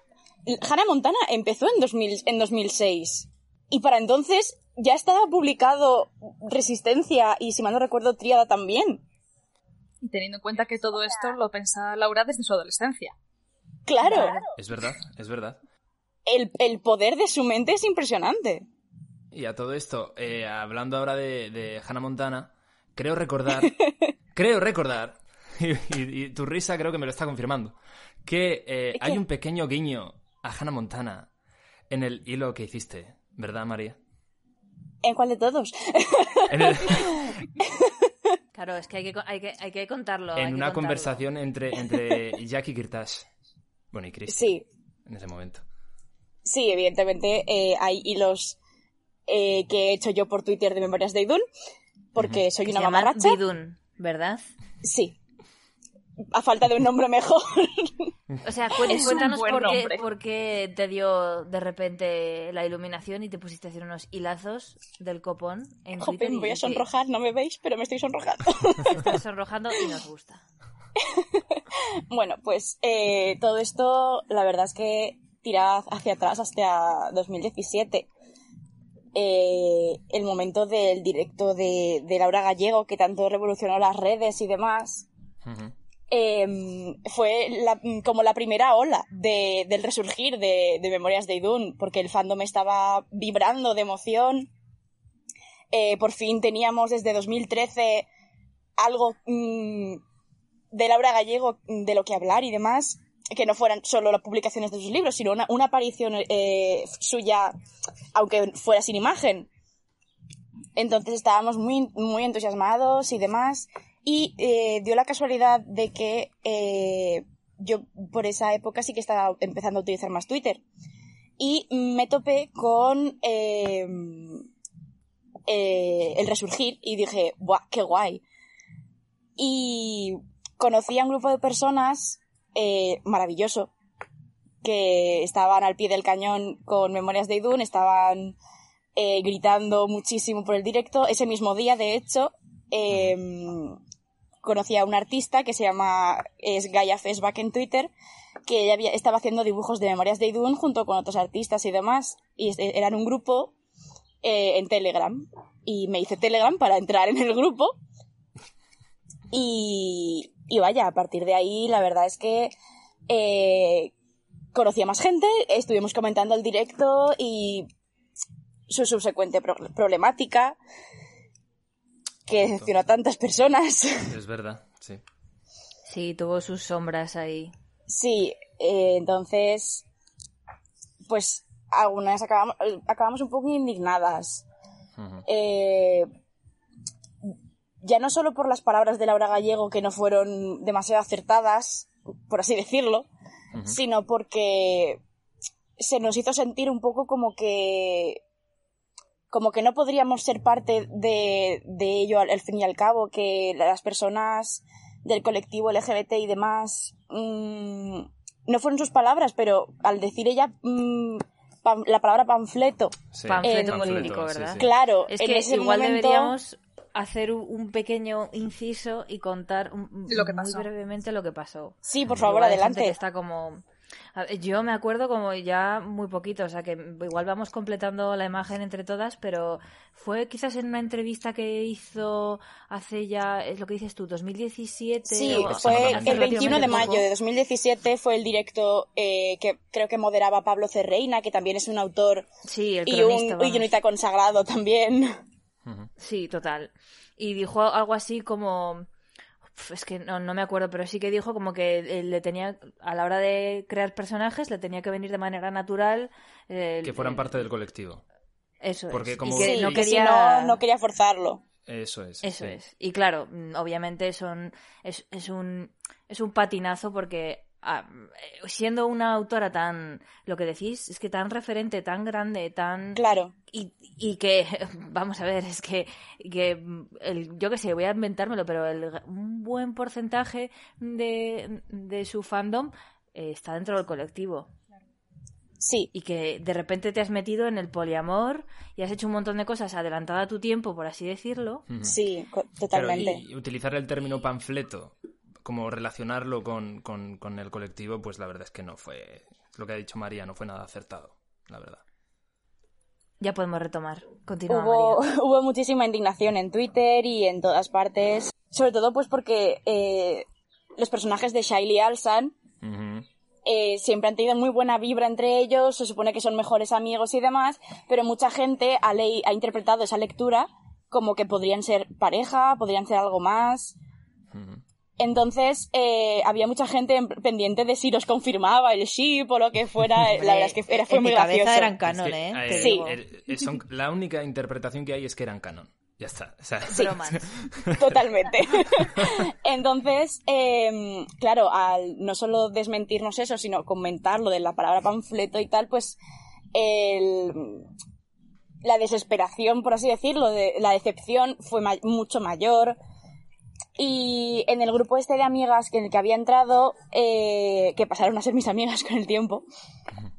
Hannah Montana empezó en, 2000, en 2006. Y para entonces ya estaba publicado Resistencia y, si mal no recuerdo, Tríada también. Y teniendo en cuenta que todo esto lo pensaba Laura desde su adolescencia. Claro, Es verdad, es verdad. el, el poder de su mente es impresionante. Y a todo esto, eh, hablando ahora de, de Hannah Montana, creo recordar, (laughs) creo recordar, (laughs) y, y- y tu risa creo que me lo está confirmando, que eh, hay un pequeño guiño a Hannah Montana en el hilo que hiciste, ¿verdad, María? ¿En cuál de todos? En, el- (laughs) Claro, es que hay que, hay que, hay que contarlo. en una contarlo. conversación entre, entre Jack y Kirtash. Bueno, y Chris, Sí, en ese momento. sí, evidentemente eh, hay hilos eh, que he hecho yo por Twitter de Memorias de Idun, porque soy Que una mamarracha. Bidun, ¿verdad? Sí. A falta de un nombre mejor. O sea, (laughs) cuéntanos por qué, nombre. por qué te dio de repente la iluminación y te pusiste a hacer unos hilazos del copón en Jope, Twitter. me voy a sonrojar, no me veis, pero me estoy sonrojando. estás (laughs) sonrojando y nos gusta. (laughs) Bueno, pues eh, todo esto, la verdad es que tira hacia atrás hasta 2017. Eh, el momento del directo de, de Laura Gallego, que tanto revolucionó las redes y demás, eh, fue la- como la primera ola de- del resurgir de, de Memorias de Idun, porque el fandom estaba vibrando de emoción. Eh, por fin teníamos desde 2013 algo mm, de Laura Gallego de lo que hablar y demás, que no fueran solo las publicaciones de sus libros, sino una, una aparición eh, suya, aunque fuera sin imagen. Entonces estábamos muy, muy entusiasmados y demás. Y eh, dio la casualidad de que eh, yo por esa época sí que estaba empezando a utilizar más Twitter. Y me topé con eh, el resurgir y dije, ¡buah, qué guay! Y conocí a un grupo de personas eh, maravilloso que estaban al pie del cañón con Memorias de Idun, estaban eh, gritando muchísimo por el directo. Ese mismo día, de hecho, eh, conocí a un artista que se llama, es Gaia Fesback en Twitter, que ella estaba haciendo dibujos de Memorias de Idun junto con otros artistas y demás, y eran un grupo eh, en Telegram. Y me hice Telegram para entrar en el grupo. Y, y vaya, a partir de ahí, la verdad es que eh, conocí a más gente, estuvimos comentando el directo y su subsecuente pro- problemática que decepcionó a tantas personas. Es verdad, sí. Sí, tuvo sus sombras ahí. Sí, eh, entonces, pues algunas acabamos, acabamos un poco indignadas. Eh, ya no solo por las palabras de Laura Gallego que no fueron demasiado acertadas, por así decirlo, sino porque se nos hizo sentir un poco como que como que no podríamos ser parte de, de ello al, al fin y al cabo, que las personas del colectivo LGBT y demás mm, no fueron sus palabras, pero al decir ella mm, pam- la palabra panfleto, Sí. Panfleto Eh, político, ¿verdad? sí. claro, Es en que ese igual momento- deberíamos hacer un- un pequeño inciso y contar un- Lo que muy brevemente lo que pasó. Sí, por favor, Igual adelante. que está como... Yo me acuerdo como ya muy poquito, o sea que igual vamos completando la imagen entre todas, pero fue quizás en una entrevista que hizo hace ya, es lo que dices tú, 2017. Sí, o- fue el 21 de mayo poco. de 2017 fue el directo eh, que creo que moderaba Pablo Cerreina, que también es un autor Sí, el y un vamos. guionista consagrado también. Sí, total. Y dijo algo así como... Es que no, no me acuerdo, pero sí que dijo como que eh, le tenía, a la hora de crear personajes, le tenía que venir de manera natural. eh, Que fueran eh, parte del colectivo. Eso porque es. como- y que sí, no que si quería... no, no quería forzarlo. Eso es. Eso sí. es. Y claro, mm, obviamente son, es, es, un, es un patinazo porque siendo una autora tan, lo que decís, es que tan referente, tan grande, tan... Claro. Y, y que, (laughs) vamos a ver, es que, que el, yo qué sé, voy a inventármelo, pero el, un buen porcentaje de, de su fandom eh, está dentro del colectivo. Sí, Y que de repente te has metido en el poliamor y has hecho un montón de cosas adelantada a tu tiempo, por así decirlo. Sí, totalmente. y utilizar el término panfleto, como relacionarlo con, con- con el colectivo, pues la verdad es que no fue, lo que ha dicho María, no fue nada acertado, la verdad. Ya podemos retomar. Continúa, Hubo, María. (laughs) hubo muchísima indignación en Twitter y en todas partes. Sobre todo pues porque eh, los personajes de Shiley Alsan eh, siempre han tenido muy buena vibra entre ellos, se supone que son mejores amigos y demás, pero mucha gente ha interpretado esa lectura como que podrían ser pareja, podrían ser algo más. Entonces, eh, había mucha gente en- pendiente de si los confirmaba el ship o lo que fuera. La verdad es que era, fue en muy mi cabeza gracioso. eran canon, Es que, ¿eh? Sí. digo. el- el- son- la única interpretación que hay es que eran canon. Ya está. O sea, Bromance. (laughs) Totalmente. (laughs) Entonces, eh, claro, al no solo desmentirnos eso, sino comentar lo de la palabra panfleto y tal, pues el, la desesperación, por así decirlo, de, la decepción fue ma- mucho mayor. Y en el grupo este de amigas en el que había entrado, eh, que pasaron a ser mis amigas con el tiempo,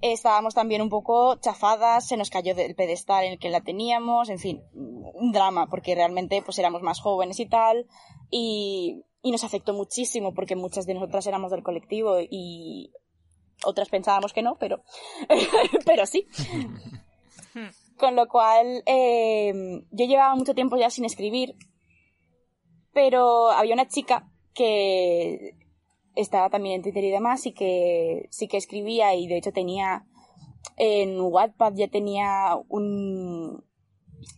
estábamos también un poco chafadas, se nos cayó del pedestal en el que la teníamos, en fin, un drama, porque realmente pues éramos más jóvenes y tal, y, y nos afectó muchísimo porque muchas de nosotras éramos del colectivo y otras pensábamos que no, pero, (laughs) pero sí. (laughs) Con lo cual, eh, yo llevaba mucho tiempo ya sin escribir, pero había una chica que estaba también en Twitter y demás y que sí que escribía y de hecho tenía en Wattpad ya tenía un,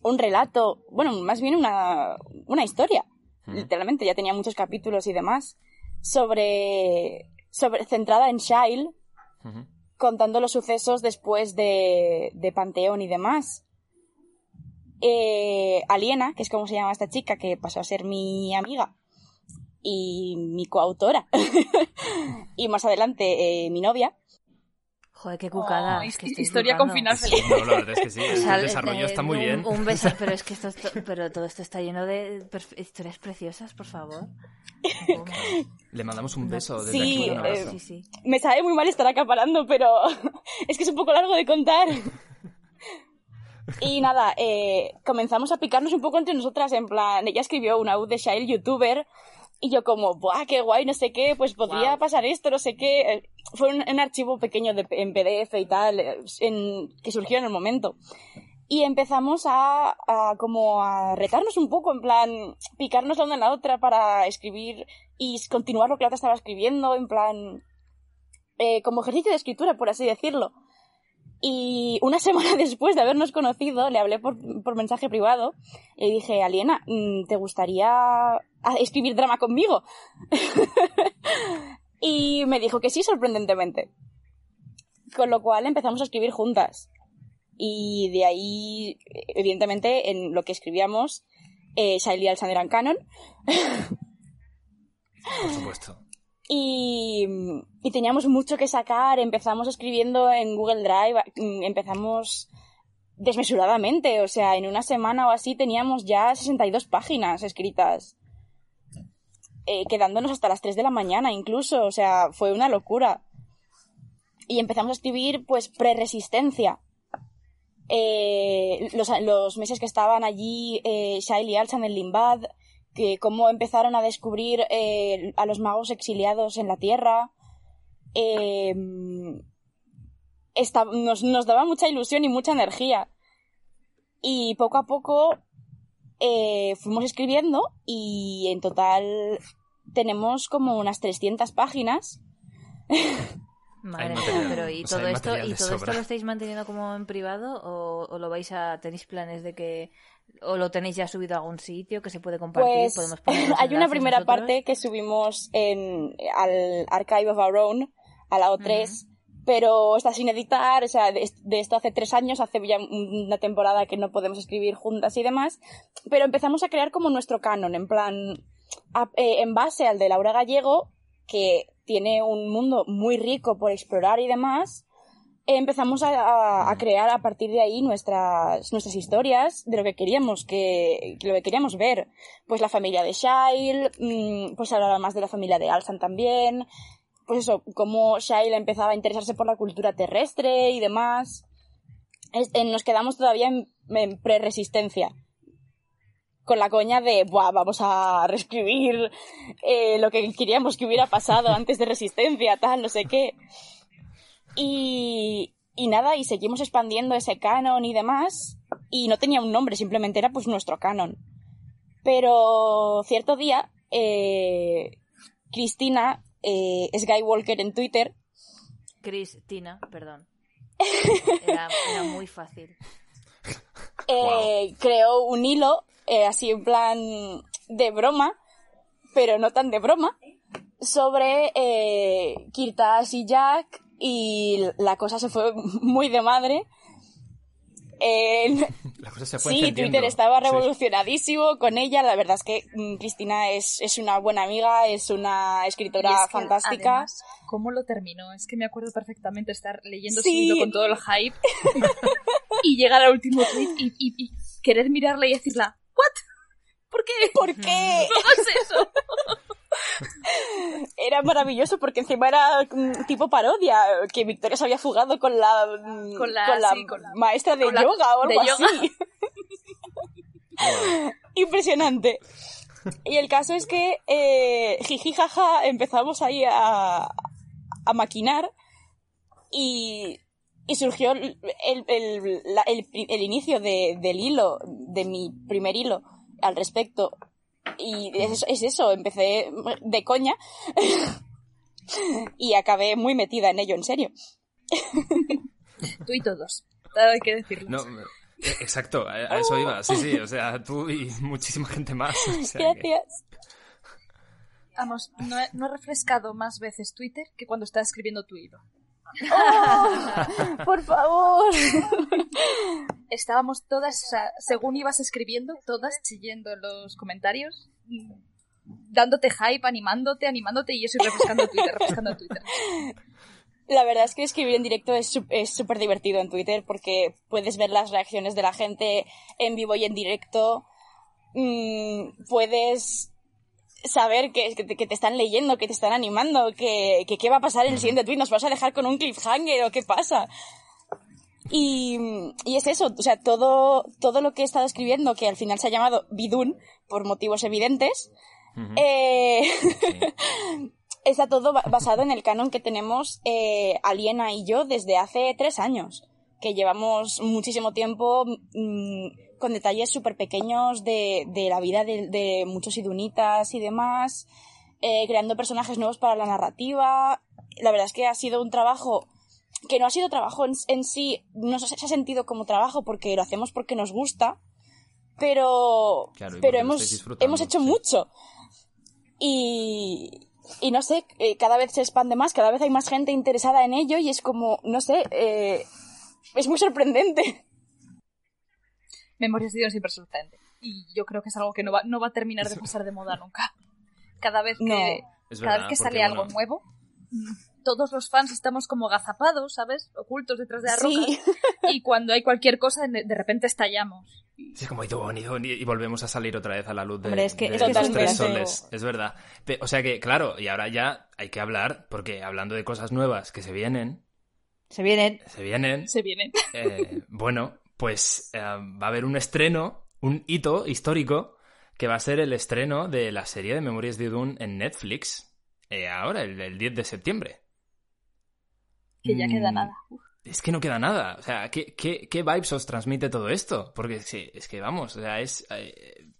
un relato, bueno, más bien una, una historia, literalmente, ya tenía muchos capítulos y demás, sobre, sobre centrada en Ujú. contando los sucesos después de, de Panteón y demás. Eh, Aliena, que es como se llama esta chica, que pasó a ser mi amiga y mi coautora, (laughs) y más adelante eh, mi novia, Joder, qué cucada. Oh, es que historia con final feliz. No, la verdad es que sí, (laughs) O el sea, desarrollo eh, está muy un- bien. Un beso, (laughs) pero es que esto, pero todo esto está lleno de historias preciosas, por favor. ¿Cómo? Le mandamos un beso desde Sí, aquí, un abrazo. Sí, sí. me sabe muy mal estar acaparando, pero es que es un poco largo de contar. Y nada, eh, comenzamos a picarnos un poco entre nosotras, en plan, ella escribió una U de Shail, youtuber, y yo como, ¡buah, qué guay, no sé qué, pues podría Guau. pasar esto, no sé qué. Eh, Fue un, un archivo pequeño de, en PDF y tal, eh, en, que surgió en el momento. Y empezamos a, a como a retarnos un poco, en plan, picarnos la una en la otra para escribir y continuar lo que la otra estaba escribiendo, en plan, eh, como ejercicio de escritura, por así decirlo. Y una (laughs) semana después de habernos conocido, le hablé por, por mensaje privado y dije, Aliena, mm, ¿te gustaría escribir drama conmigo? (laughs) y me dijo que sí, sorprendentemente. Con lo cual empezamos a escribir juntas. Y de ahí, evidentemente, en lo que escribíamos, eh, Shailey y Alexander eran canon. Por supuesto. Y, teníamos mucho que sacar. Empezamos escribiendo en Google Drive, mm, empezamos desmesuradamente. O sea, en una semana o así teníamos ya 62 páginas escritas. Eh, quedándonos hasta las 3 de la mañana incluso. O sea, fue una locura. Y empezamos a escribir, pues, pre-resistencia. Eh, los, los meses que estaban allí, eh, Shailey y Alchan en Limbad, que cómo empezaron a descubrir eh, a los magos exiliados en la Tierra. Eh, esta- nos, nos daba mucha ilusión y mucha energía. Y poco a poco eh, fuimos escribiendo y en total tenemos como unas 300 páginas. Madre mía, pero ¿y o sea, todo esto y todo esto lo estáis manteniendo como en privado o, o lo vais a tenéis planes de que o lo tenéis ya subido a algún sitio que se puede compartir? Pues Podemos (laughs) hay una primera nosotros? parte que subimos en, al Archive of Our Own, a la O3, pero está sin editar, o sea, de, de esto hace tres años, hace ya una temporada que no podemos escribir juntas y demás, pero empezamos a crear como nuestro canon, en plan, a- eh, en base al de Laura Gallego, que tiene un mundo muy rico por explorar y demás, empezamos a, crear a partir de ahí nuestras, nuestras historias de lo que queríamos que, lo que queríamos ver. Pues la familia de Shail, mm, pues hablaba más de la familia de Alsan también, pues eso, cómo Shail empezaba a interesarse por la cultura terrestre y demás. Eh, nos quedamos todavía en, en pre-resistencia. Con la coña de, Buah, vamos a reescribir eh, lo que queríamos que hubiera pasado antes de resistencia, tal, no sé qué. Y, y nada, y seguimos expandiendo ese canon y demás. Y no tenía un nombre, simplemente era pues nuestro canon. Pero cierto día, eh, Cristina, eh, Skywalker en Twitter, Cristina, perdón. (laughs) Era, era muy fácil. eh, creó un hilo, eh, así en plan de broma, pero no tan de broma, sobre eh, Kirtas y Jack, y la cosa se fue (laughs) muy de madre. Eh, (laughs) La cosa se fue Sí. Twitter estaba Sí. revolucionadísimo con ella. La verdad es que mm, Cristina es, es una buena amiga, es una escritora Y es que, fantástica. además, ¿Cómo lo terminó? Es que me acuerdo perfectamente estar leyendo Sí. su libro con todo el hype (laughs) y llegar al último tweet y, y- y querer mirarla y decirla, ¿What? ¿Por qué? ¿Por qué? ¿Cómo es eso? (laughs) Era maravilloso porque encima era tipo parodia, que Victoria se había fugado con la, mm, Con la- sí, con la- maestra de con la- yoga o de algo yoga. así. (laughs) Impresionante. Y el caso es que eh, jiji jaja empezamos ahí a, a maquinar y, y surgió el, el, el- la- el- el inicio de- del hilo, de mi primer hilo al respecto. Y es, es eso, empecé de coña (laughs) y acabé muy metida en ello, en serio. (laughs) Tú y todos. Hay que decirlo. No, eh, exacto, a, a eso iba. Sí, sí, o sea, tú y muchísima gente más. o sea que- Gracias. Vamos, no he, no he refrescado más veces Twitter que cuando estaba escribiendo tu hilo. ¡Oh! por favor. Estábamos todas, o sea, según ibas escribiendo, todas chillendo en los comentarios, dándote hype, animándote, animándote y eso y refrescando Twitter, refrescando Twitter. La verdad es que escribir en directo es súper divertido en Twitter porque puedes ver las reacciones de la gente en vivo y en directo. Mm, puedes saber que, que te, que te están leyendo, que te están animando, que, que qué va a pasar en el siguiente tweet, nos vas a dejar con un cliffhanger o qué pasa. Y, y es eso, o sea, todo, todo lo que he estado escribiendo, que al final se ha llamado Bidun, por motivos evidentes, eh, Sí. (laughs) está todo ba- basado en el canon que tenemos eh, Aliena y yo desde hace tres años, que llevamos muchísimo tiempo mm, con detalles súper pequeños de, de la vida de, de muchos idunitas y demás, eh, creando personajes nuevos para la narrativa. La verdad es que ha sido un trabajo que no ha sido trabajo en, en sí, no se, se ha sentido como trabajo porque lo hacemos porque nos gusta, pero, Claro, pero hemos, hemos hecho sí. mucho. Y, y no sé, eh, cada vez se expande más, cada vez hay más gente interesada en ello y es como, no sé, eh, es muy sorprendente. Memorias de Dios siempre es sorprendente. Y yo creo que es algo que no va, no va a terminar de pasar de moda nunca. (laughs) Cada vez que, No. Cada vez que sale algo nuevo, todos los fans estamos como agazapados, ¿sabes? Ocultos detrás de la roca. Sí. (laughs) Y cuando hay cualquier cosa, de repente estallamos. Sí, es como y volvemos a salir otra vez a la luz de, Hombre, es que- de es que los tres soles. Es verdad. O sea que, claro, y ahora ya hay que hablar, porque hablando de cosas nuevas que se vienen, Se vienen. se vienen, Se vienen. eh, bueno, pues eh, va a haber un estreno, un hito histórico, que va a ser el estreno de la serie de Memorias de Idun en Netflix, eh, ahora, el, el 10 de septiembre. Que ya queda Mm, nada. Es que no queda nada. O sea, ¿qué, qué, qué vibes os transmite todo esto? Porque sí, es que vamos, o sea, es... eh,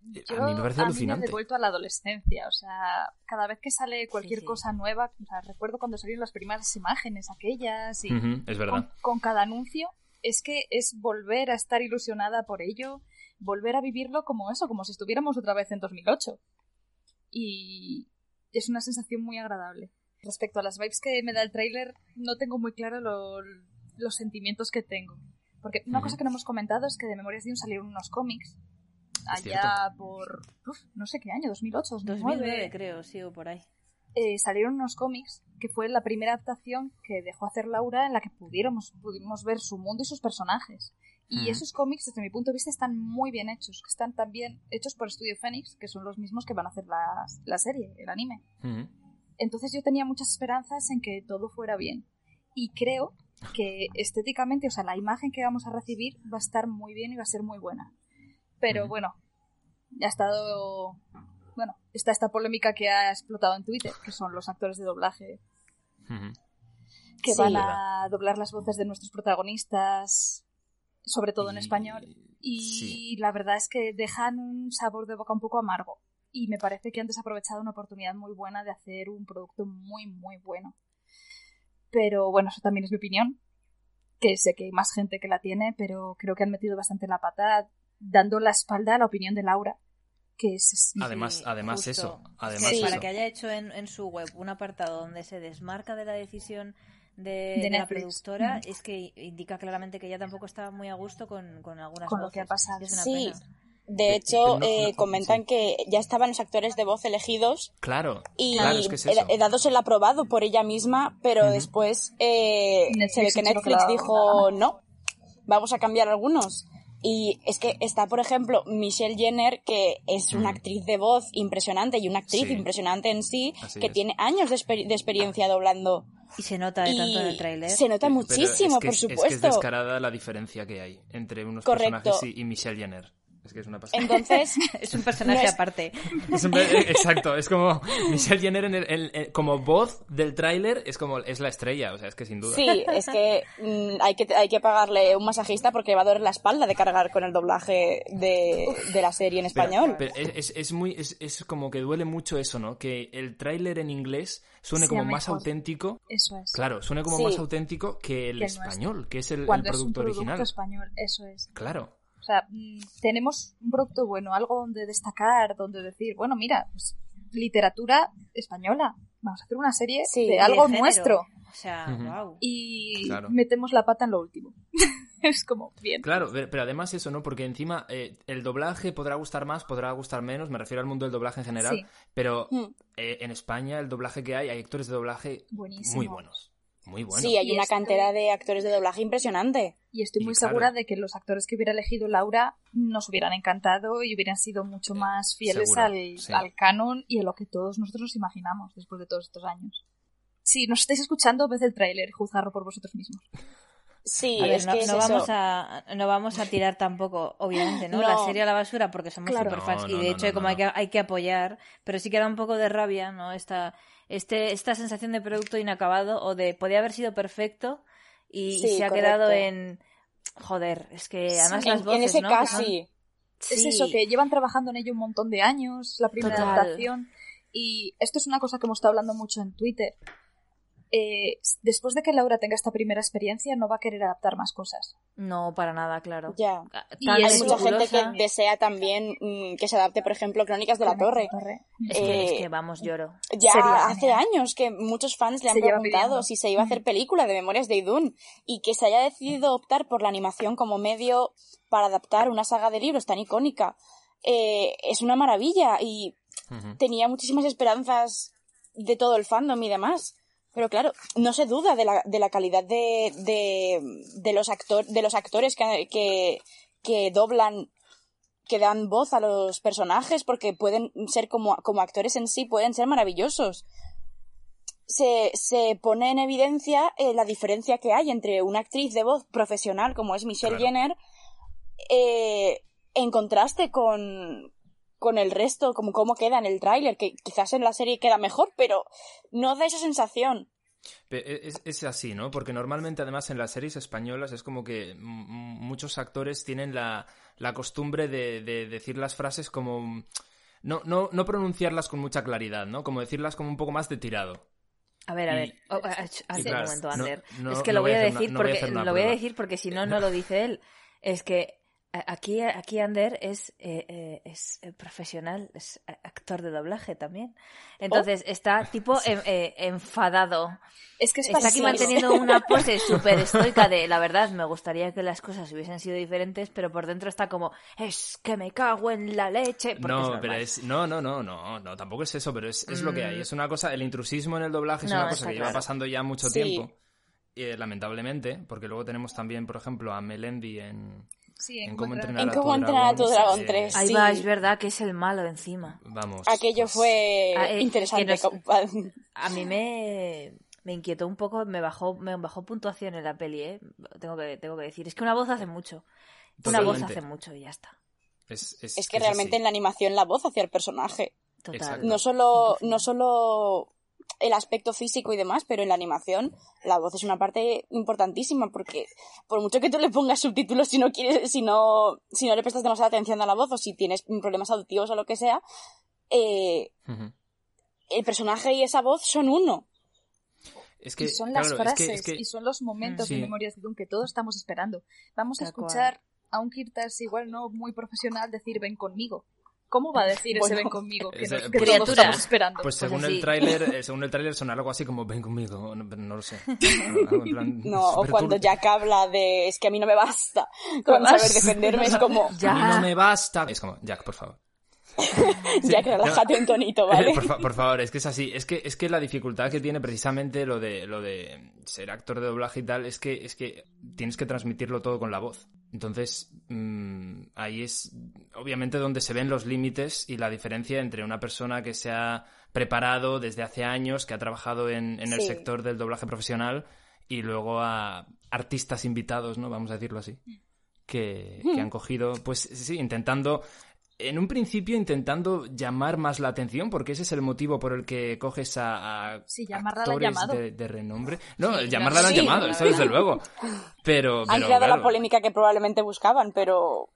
Yo, a mí me parece me ha alucinante. devuelto a la adolescencia. O sea, cada vez que sale cualquier sí. cosa nueva, o sea, recuerdo cuando salieron las primeras imágenes aquellas y es verdad. con, con cada anuncio, es que es volver a estar ilusionada por ello, volver a vivirlo como eso, como si estuviéramos otra vez en 2008. Y es una sensación muy agradable. Respecto a las vibes que me da el tráiler, no tengo muy claro lo- los sentimientos que tengo. Porque una cosa que no hemos comentado es que de Memorias de un salieron unos cómics allá por uf, no sé qué año, 2008, 2009. 2009 creo, sí, o por ahí. Eh, salieron unos cómics que fue la primera adaptación que dejó hacer Laura en la que pudiéramos, pudimos ver su mundo y sus personajes. Y Ujú. esos cómics, desde mi punto de vista, están muy bien hechos. Están también hechos por Studio Phoenix, que son los mismos que van a hacer la, la serie, el anime. Ujú. Entonces yo tenía muchas esperanzas en que todo fuera bien. Y creo que estéticamente, o sea, la imagen que vamos a recibir va a estar muy bien y va a ser muy buena. Pero Ujú. bueno, ya ha estado... Bueno, está esta polémica que ha explotado en Twitter, que son los actores de doblaje que Sí. van a doblar las voces de nuestros protagonistas, sobre todo en Y- español. Y sí. la verdad es que dejan un sabor de boca un poco amargo. Y me parece que han desaprovechado una oportunidad muy buena de hacer un producto muy, muy bueno. Pero bueno, eso también es mi opinión. Que sé que hay más gente que la tiene, pero creo que han metido bastante la pata dando la espalda a la opinión de Laura. Que es, Además, Sí, además justo. eso, Es además eso. para que haya hecho en, en su web un apartado donde se desmarca de la decisión de, De de la productora, Mm. es que indica claramente que ella tampoco estaba muy a gusto con, con algunas Con lo voces. que ha pasado. Es una Sí. pena. De hecho, no- eh, no- comentan sí. que ya estaban los actores de voz elegidos Claro, y claro, es que es eso. dados el aprobado por ella misma, pero después eh, se ve que Netflix dijo no, vamos a cambiar algunos. Y es que está, por ejemplo, Michelle Jenner, que es una Ujú. actriz de voz impresionante y una actriz Sí. impresionante en sí, Así que es. tiene años de, exper- de experiencia doblando. Y se nota de tanto en el Y tráiler. se nota muchísimo, es que por es- supuesto. Es que es descarada la diferencia que hay entre unos Correcto. personajes y, y Michelle Jenner. Es que es una pasada. Entonces, (laughs) Es un personaje No es- aparte. (laughs) Es un- eh, exacto, es como Michelle Jenner en el- en- en- como voz del tráiler es como es la estrella, o sea, es que sin duda. Sí, es que, mm, hay que hay que pagarle un masajista porque va a doler la espalda de cargar con el doblaje de, de la serie en español. pero es, es- es muy es, es como que duele mucho eso, ¿no? Que el tráiler en inglés suene como más mejor. auténtico. Eso es. Claro, suene como Sí. más auténtico que el Que el nuestro. español, que es el, el Cuando es un producto producto original. español, eso es. Claro. O sea, mm, tenemos un producto bueno, algo donde destacar, donde decir, bueno, mira, pues literatura española. Vamos a hacer una serie Sí, de algo nuestro. O sea, wow. Y Claro. metemos la pata en lo último. (laughs) es como, bien. Claro, pero pero además eso, ¿no? Porque encima eh, el doblaje podrá gustar más, podrá gustar menos, me refiero al mundo del doblaje en general, Sí. pero Mm. eh, en España el doblaje que hay, hay actores de doblaje Buenísimo. muy buenos. Muy buenos. sí, hay Y una esto- cantera de actores de doblaje impresionante. Y estoy Y muy claro. segura de que los actores que hubiera elegido Laura nos hubieran encantado y hubieran sido mucho más fieles seguro, al, sí. al canon y a lo que todos nosotros nos imaginamos después de todos estos años. Si nos estáis escuchando, ved el tráiler y juzgarlo por vosotros mismos. Sí, A ver, es no, que es no eso. vamos a, no vamos a tirar tampoco, obviamente, ¿no? No. La serie a la basura porque somos Claro. superfans No, y de no, hecho no, como no, hay, que, hay que apoyar, pero sí que da un poco de rabia, ¿no? Esta, este, esta sensación de producto inacabado o de podía haber sido perfecto y, se ha correcto. quedado en... Joder, es que además Sí, las voces, en ese ¿no? Casi. Es eso, que llevan trabajando en ello un montón de años, la primera Total. adaptación. Y esto es una cosa que hemos estado hablando mucho en Twitter. Eh, después de que Laura tenga esta primera experiencia, no va a querer adaptar más cosas. No, para nada, claro. Ya. Y Hay es mucha gente que desea también mm, que se adapte, por ejemplo, Crónicas de la Torre. Es que, es Eh, que, vamos, lloro. Ya Sería hace genial. años que muchos fans le han Se preguntado si se iba a hacer película de Memorias de Idun y que se haya decidido optar por la animación como medio para adaptar una saga de libros tan icónica. eh, es una maravilla y tenía muchísimas esperanzas de todo el fandom y demás. Pero claro, no se duda de la, de la calidad de, de, de los, actor, de los actores que, que, que doblan, que dan voz a los personajes, porque pueden ser como, como actores en sí, pueden ser maravillosos. Se, se pone en evidencia eh, la diferencia que hay entre una actriz de voz profesional como es Michelle Claro. Jenner eh, en contraste con, con el resto, como cómo queda en el tráiler, que quizás en la serie queda mejor, pero no da esa sensación. Pe- Es, es así, ¿no? Porque normalmente, además, en las series españolas es como que muchos actores tienen la, la costumbre de, de decir las frases como... No, no, no pronunciarlas con mucha claridad, ¿no? Como decirlas como un poco más de tirado. A ver, a Y- ver. Oh, ah, ah, y un claro, momento, no- Ander. no- es que no lo voy voy a decir una- no voy a porque lo voy a decir porque si no no (laughs) no. lo dice él. Es que aquí aquí Ander es eh, eh, es eh, profesional, es actor de doblaje también. Entonces está tipo eh, enfadado. Es que es Está aquí manteniendo una pose (laughs) súper estoica de la verdad me gustaría que las cosas hubiesen sido diferentes, pero por dentro está como es que me cago en la leche. es No, pero es. No, no, no, no, no, tampoco es eso, pero es, es lo que hay. Mm. Es una cosa. El intrusismo en el doblaje es No, una cosa que lleva pasando ya mucho Sí. tiempo. eh, lamentablemente, porque luego tenemos también, por ejemplo, a Melendi en, Sí, en en cómo entrenar En a Cómo tu entrenar a tu dragón eh, 3. Ahí sí. va, es verdad que es el malo encima. Vamos. Aquello pues, fue Ah, eh, interesante. nos- A mí me, me inquietó un poco, me bajó, me bajó puntuación en la peli, ¿eh? Tengo que, tengo que decir. Es que una voz hace mucho. Una voz hace mucho y ya está. Es, Es que realmente en la animación la voz hacia el personaje. Total. Exacto. No solo, 100%. no solo el aspecto físico y demás, pero en la animación la voz es una parte importantísima porque por mucho que tú le pongas subtítulos si no quieres, si no, si no le prestas demasiada atención a la voz o si tienes problemas auditivos o lo que sea, eh, el personaje y esa voz son uno. Es que, y son las claro, es que- frases es que- y son los momentos Sí. de Memorias de Doom que todos estamos esperando. Vamos a escuchar a un Kirtas igual no muy profesional decir ven conmigo. ¿Cómo va a decir ese Bueno, ven conmigo? Que, ese- nos- que pues- todos estamos esperando. Pues según así. el tráiler, eh, (laughs) según el tráiler son algo así como ven conmigo, no, no lo sé. (laughs) Algo en plan No, o cuando turbio. Jack habla de es que a mí no me basta con saber defenderme, es como (laughs) A mí Ya. no me basta. Es como, Jack, por favor. Jack, relájate un tonito, ¿vale? Por, fa- por favor, es que es así. Es que, es que la dificultad que tiene precisamente lo de, lo de ser actor de doblaje y tal es que, es que tienes que transmitirlo todo con la voz. Entonces, mm, ahí es obviamente donde se ven los límites y la diferencia entre una persona que se ha preparado desde hace años, que ha trabajado en, en el sector del doblaje profesional y luego a artistas invitados, ¿no? Vamos a decirlo así. Que, que han cogido, pues sí, intentando en un principio intentando llamar más la atención, porque ese es el motivo por el que coges a, a Sí, llamarla la han actores de, de renombre. No, Sí, llamarla la han sí, llamado, eso desde luego. Pero, Han pero, creado la polémica que probablemente buscaban, pero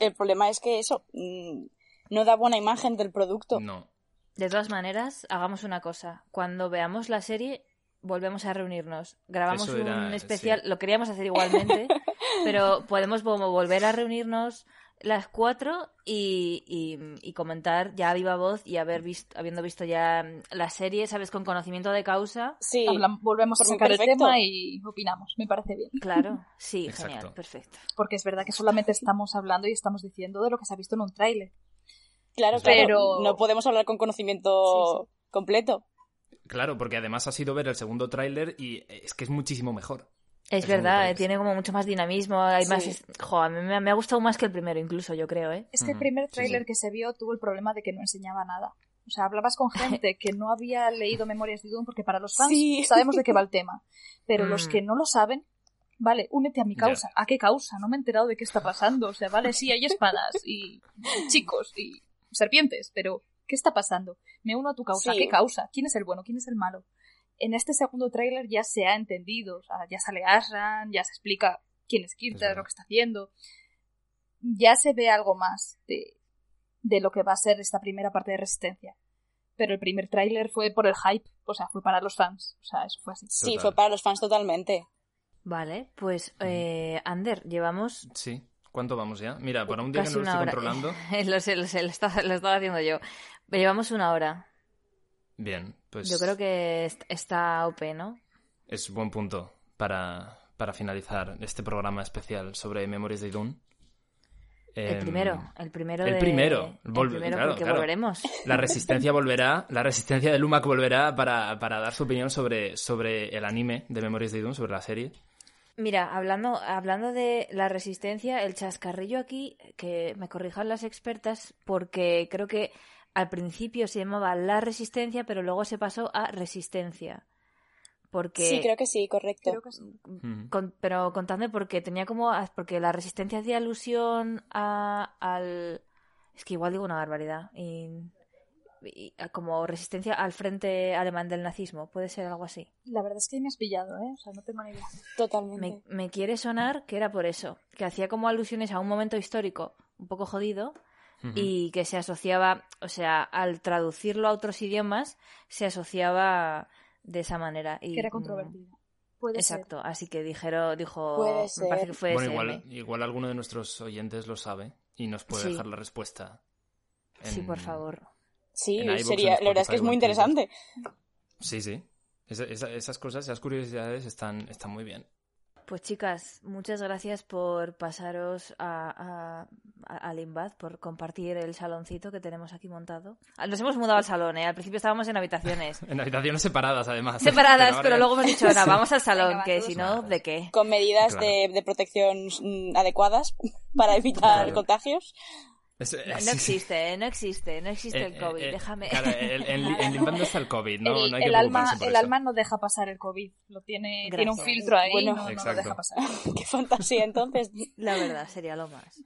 el problema es que eso mm, no da buena imagen del producto. No. De todas maneras, hagamos una cosa. Cuando veamos la serie, volvemos a reunirnos. Grabamos era, un especial. sí. Lo queríamos hacer igualmente, (laughs) pero podemos volver a reunirnos las cuatro y, y- y comentar ya a viva voz y haber visto, habiendo visto ya mm, la serie, sabes, con conocimiento de causa. Sí, volvemos a sacar el tema y opinamos. Me parece bien. Claro, sí, Exacto. genial, perfecto. Porque es verdad que solamente estamos hablando y estamos diciendo de lo que se ha visto en un tráiler. claro, Pero- claro. No podemos hablar con conocimiento completo. Claro, porque además ha sido ver el segundo tráiler y es que es muchísimo mejor. Es Es verdad, eh, tiene como mucho más dinamismo, hay Sí. más... es- Jo, a mí me, me ha gustado más que el primero incluso, yo creo, ¿eh? Es que el primer sí, tráiler sí. que se vio tuvo el problema de que no enseñaba nada. O sea, hablabas con gente (laughs) que no había leído Memorias de Doom porque para los fans Sí. sabemos de qué va el tema. Pero los Mm. que no lo saben, vale, únete a mi causa. ¿A qué causa? No me he enterado de qué está pasando. O sea, vale, sí, hay espadas y chicos y serpientes, pero ¿qué está pasando? Me uno a tu causa. ¿A Sí. qué causa? ¿Quién es el bueno? ¿Quién es el malo? En este segundo tráiler ya se ha entendido. O sea, ya sale Asran, ya se explica quién es Kirta, lo que está haciendo. Ya se ve algo más de, de lo que va a ser esta primera parte de Resistencia. Pero el primer tráiler fue por el hype, o sea, fue para los fans. O sea, eso fue así. Sí, fue para los fans totalmente. Vale, pues, eh, Ander, llevamos Sí. ¿Cuánto vamos ya? Mira, para un día que no lo estoy hora. controlando. (laughs) lo sé, lo sé, lo estaba, lo estaba haciendo yo. Llevamos una hora. Bien, pues Yo creo que est- está OP, ¿no? es buen punto para, para finalizar este programa especial sobre Memorias de Idun. El Em, primero, el primero el de- primero. el primero claro, volveremos. La (laughs) resistencia volverá, la resistencia de Lumac volverá para, para dar su opinión sobre, sobre el anime de Memorias de Idun, sobre la serie. Mira, hablando, hablando de la resistencia, el chascarrillo aquí, que me corrijan las expertas, porque creo que al principio se llamaba la resistencia, pero luego se pasó a resistencia. Porque, Sí, creo que sí, correcto. Creo que sí. Con- pero contadme porque tenía como, porque la resistencia hacía alusión a, al, es que igual digo una barbaridad, y, y a como resistencia al frente alemán del nazismo, puede ser algo así. La verdad es que me has pillado, ¿eh? O sea, no tengo ni idea. Totalmente. Me, me quiere sonar que era por eso, que hacía como alusiones a un momento histórico un poco jodido Y que se asociaba, o sea, al traducirlo a otros idiomas, se asociaba de esa manera. Y, Que era mm, ser. Exacto, así que dijeron, dijo, Puede me parece que fue Bueno, igual, igual alguno de nuestros oyentes lo sabe y nos puede Sí. dejar la respuesta. Sí, por favor. Sí, sería, la verdad es que es muy interesante. Sí, sí. Esa- esa- esas cosas, esas curiosidades están, están muy bien. Pues chicas, muchas gracias por pasaros a, a, a- al Inbad, por compartir el saloncito que tenemos aquí montado. Ah, Nos hemos mudado al salón, ¿eh? Al principio estábamos en habitaciones. (laughs) En habitaciones separadas, además. Separadas, (laughs) ahora pero luego hemos dicho, "Nada, vamos al salón, Venga, que si no. ¿de qué? Con medidas Claro. de, de protección adecuadas (laughs) para evitar Claro. contagios. Es- No, sí. existe, ¿eh? no existe, no existe Eh, el COVID, eh, eh, déjame. Claro, el- en, en Limbando está el COVID, no, el no hay que el alma, por el eso. alma no deja pasar el COVID. Lo tiene, tiene un filtro ahí Bueno, no, no lo deja pasar. (laughs) Qué fantasía, entonces. La verdad, sería lo más.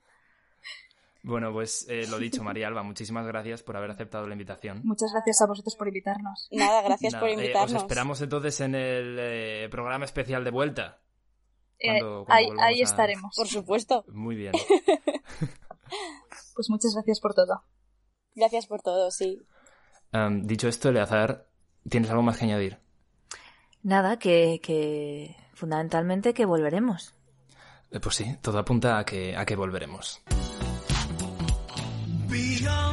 Bueno, pues eh, lo dicho, María Alba, muchísimas gracias por haber aceptado la invitación. Muchas gracias a vosotros por invitarnos. Nada, gracias Nada, por eh, invitarnos. os esperamos entonces en el eh, programa especial de vuelta. Eh, Cuando- cuando ahí, volvamos ahí a- estaremos. Por supuesto. Muy bien. (laughs) Pues muchas gracias por todo. Gracias por todo, sí. Dicho esto, Eleazar, ¿tienes algo más que añadir? Nada, que, que fundamentalmente que volveremos. Eh, pues sí, todo apunta a que, a que volveremos. Beyond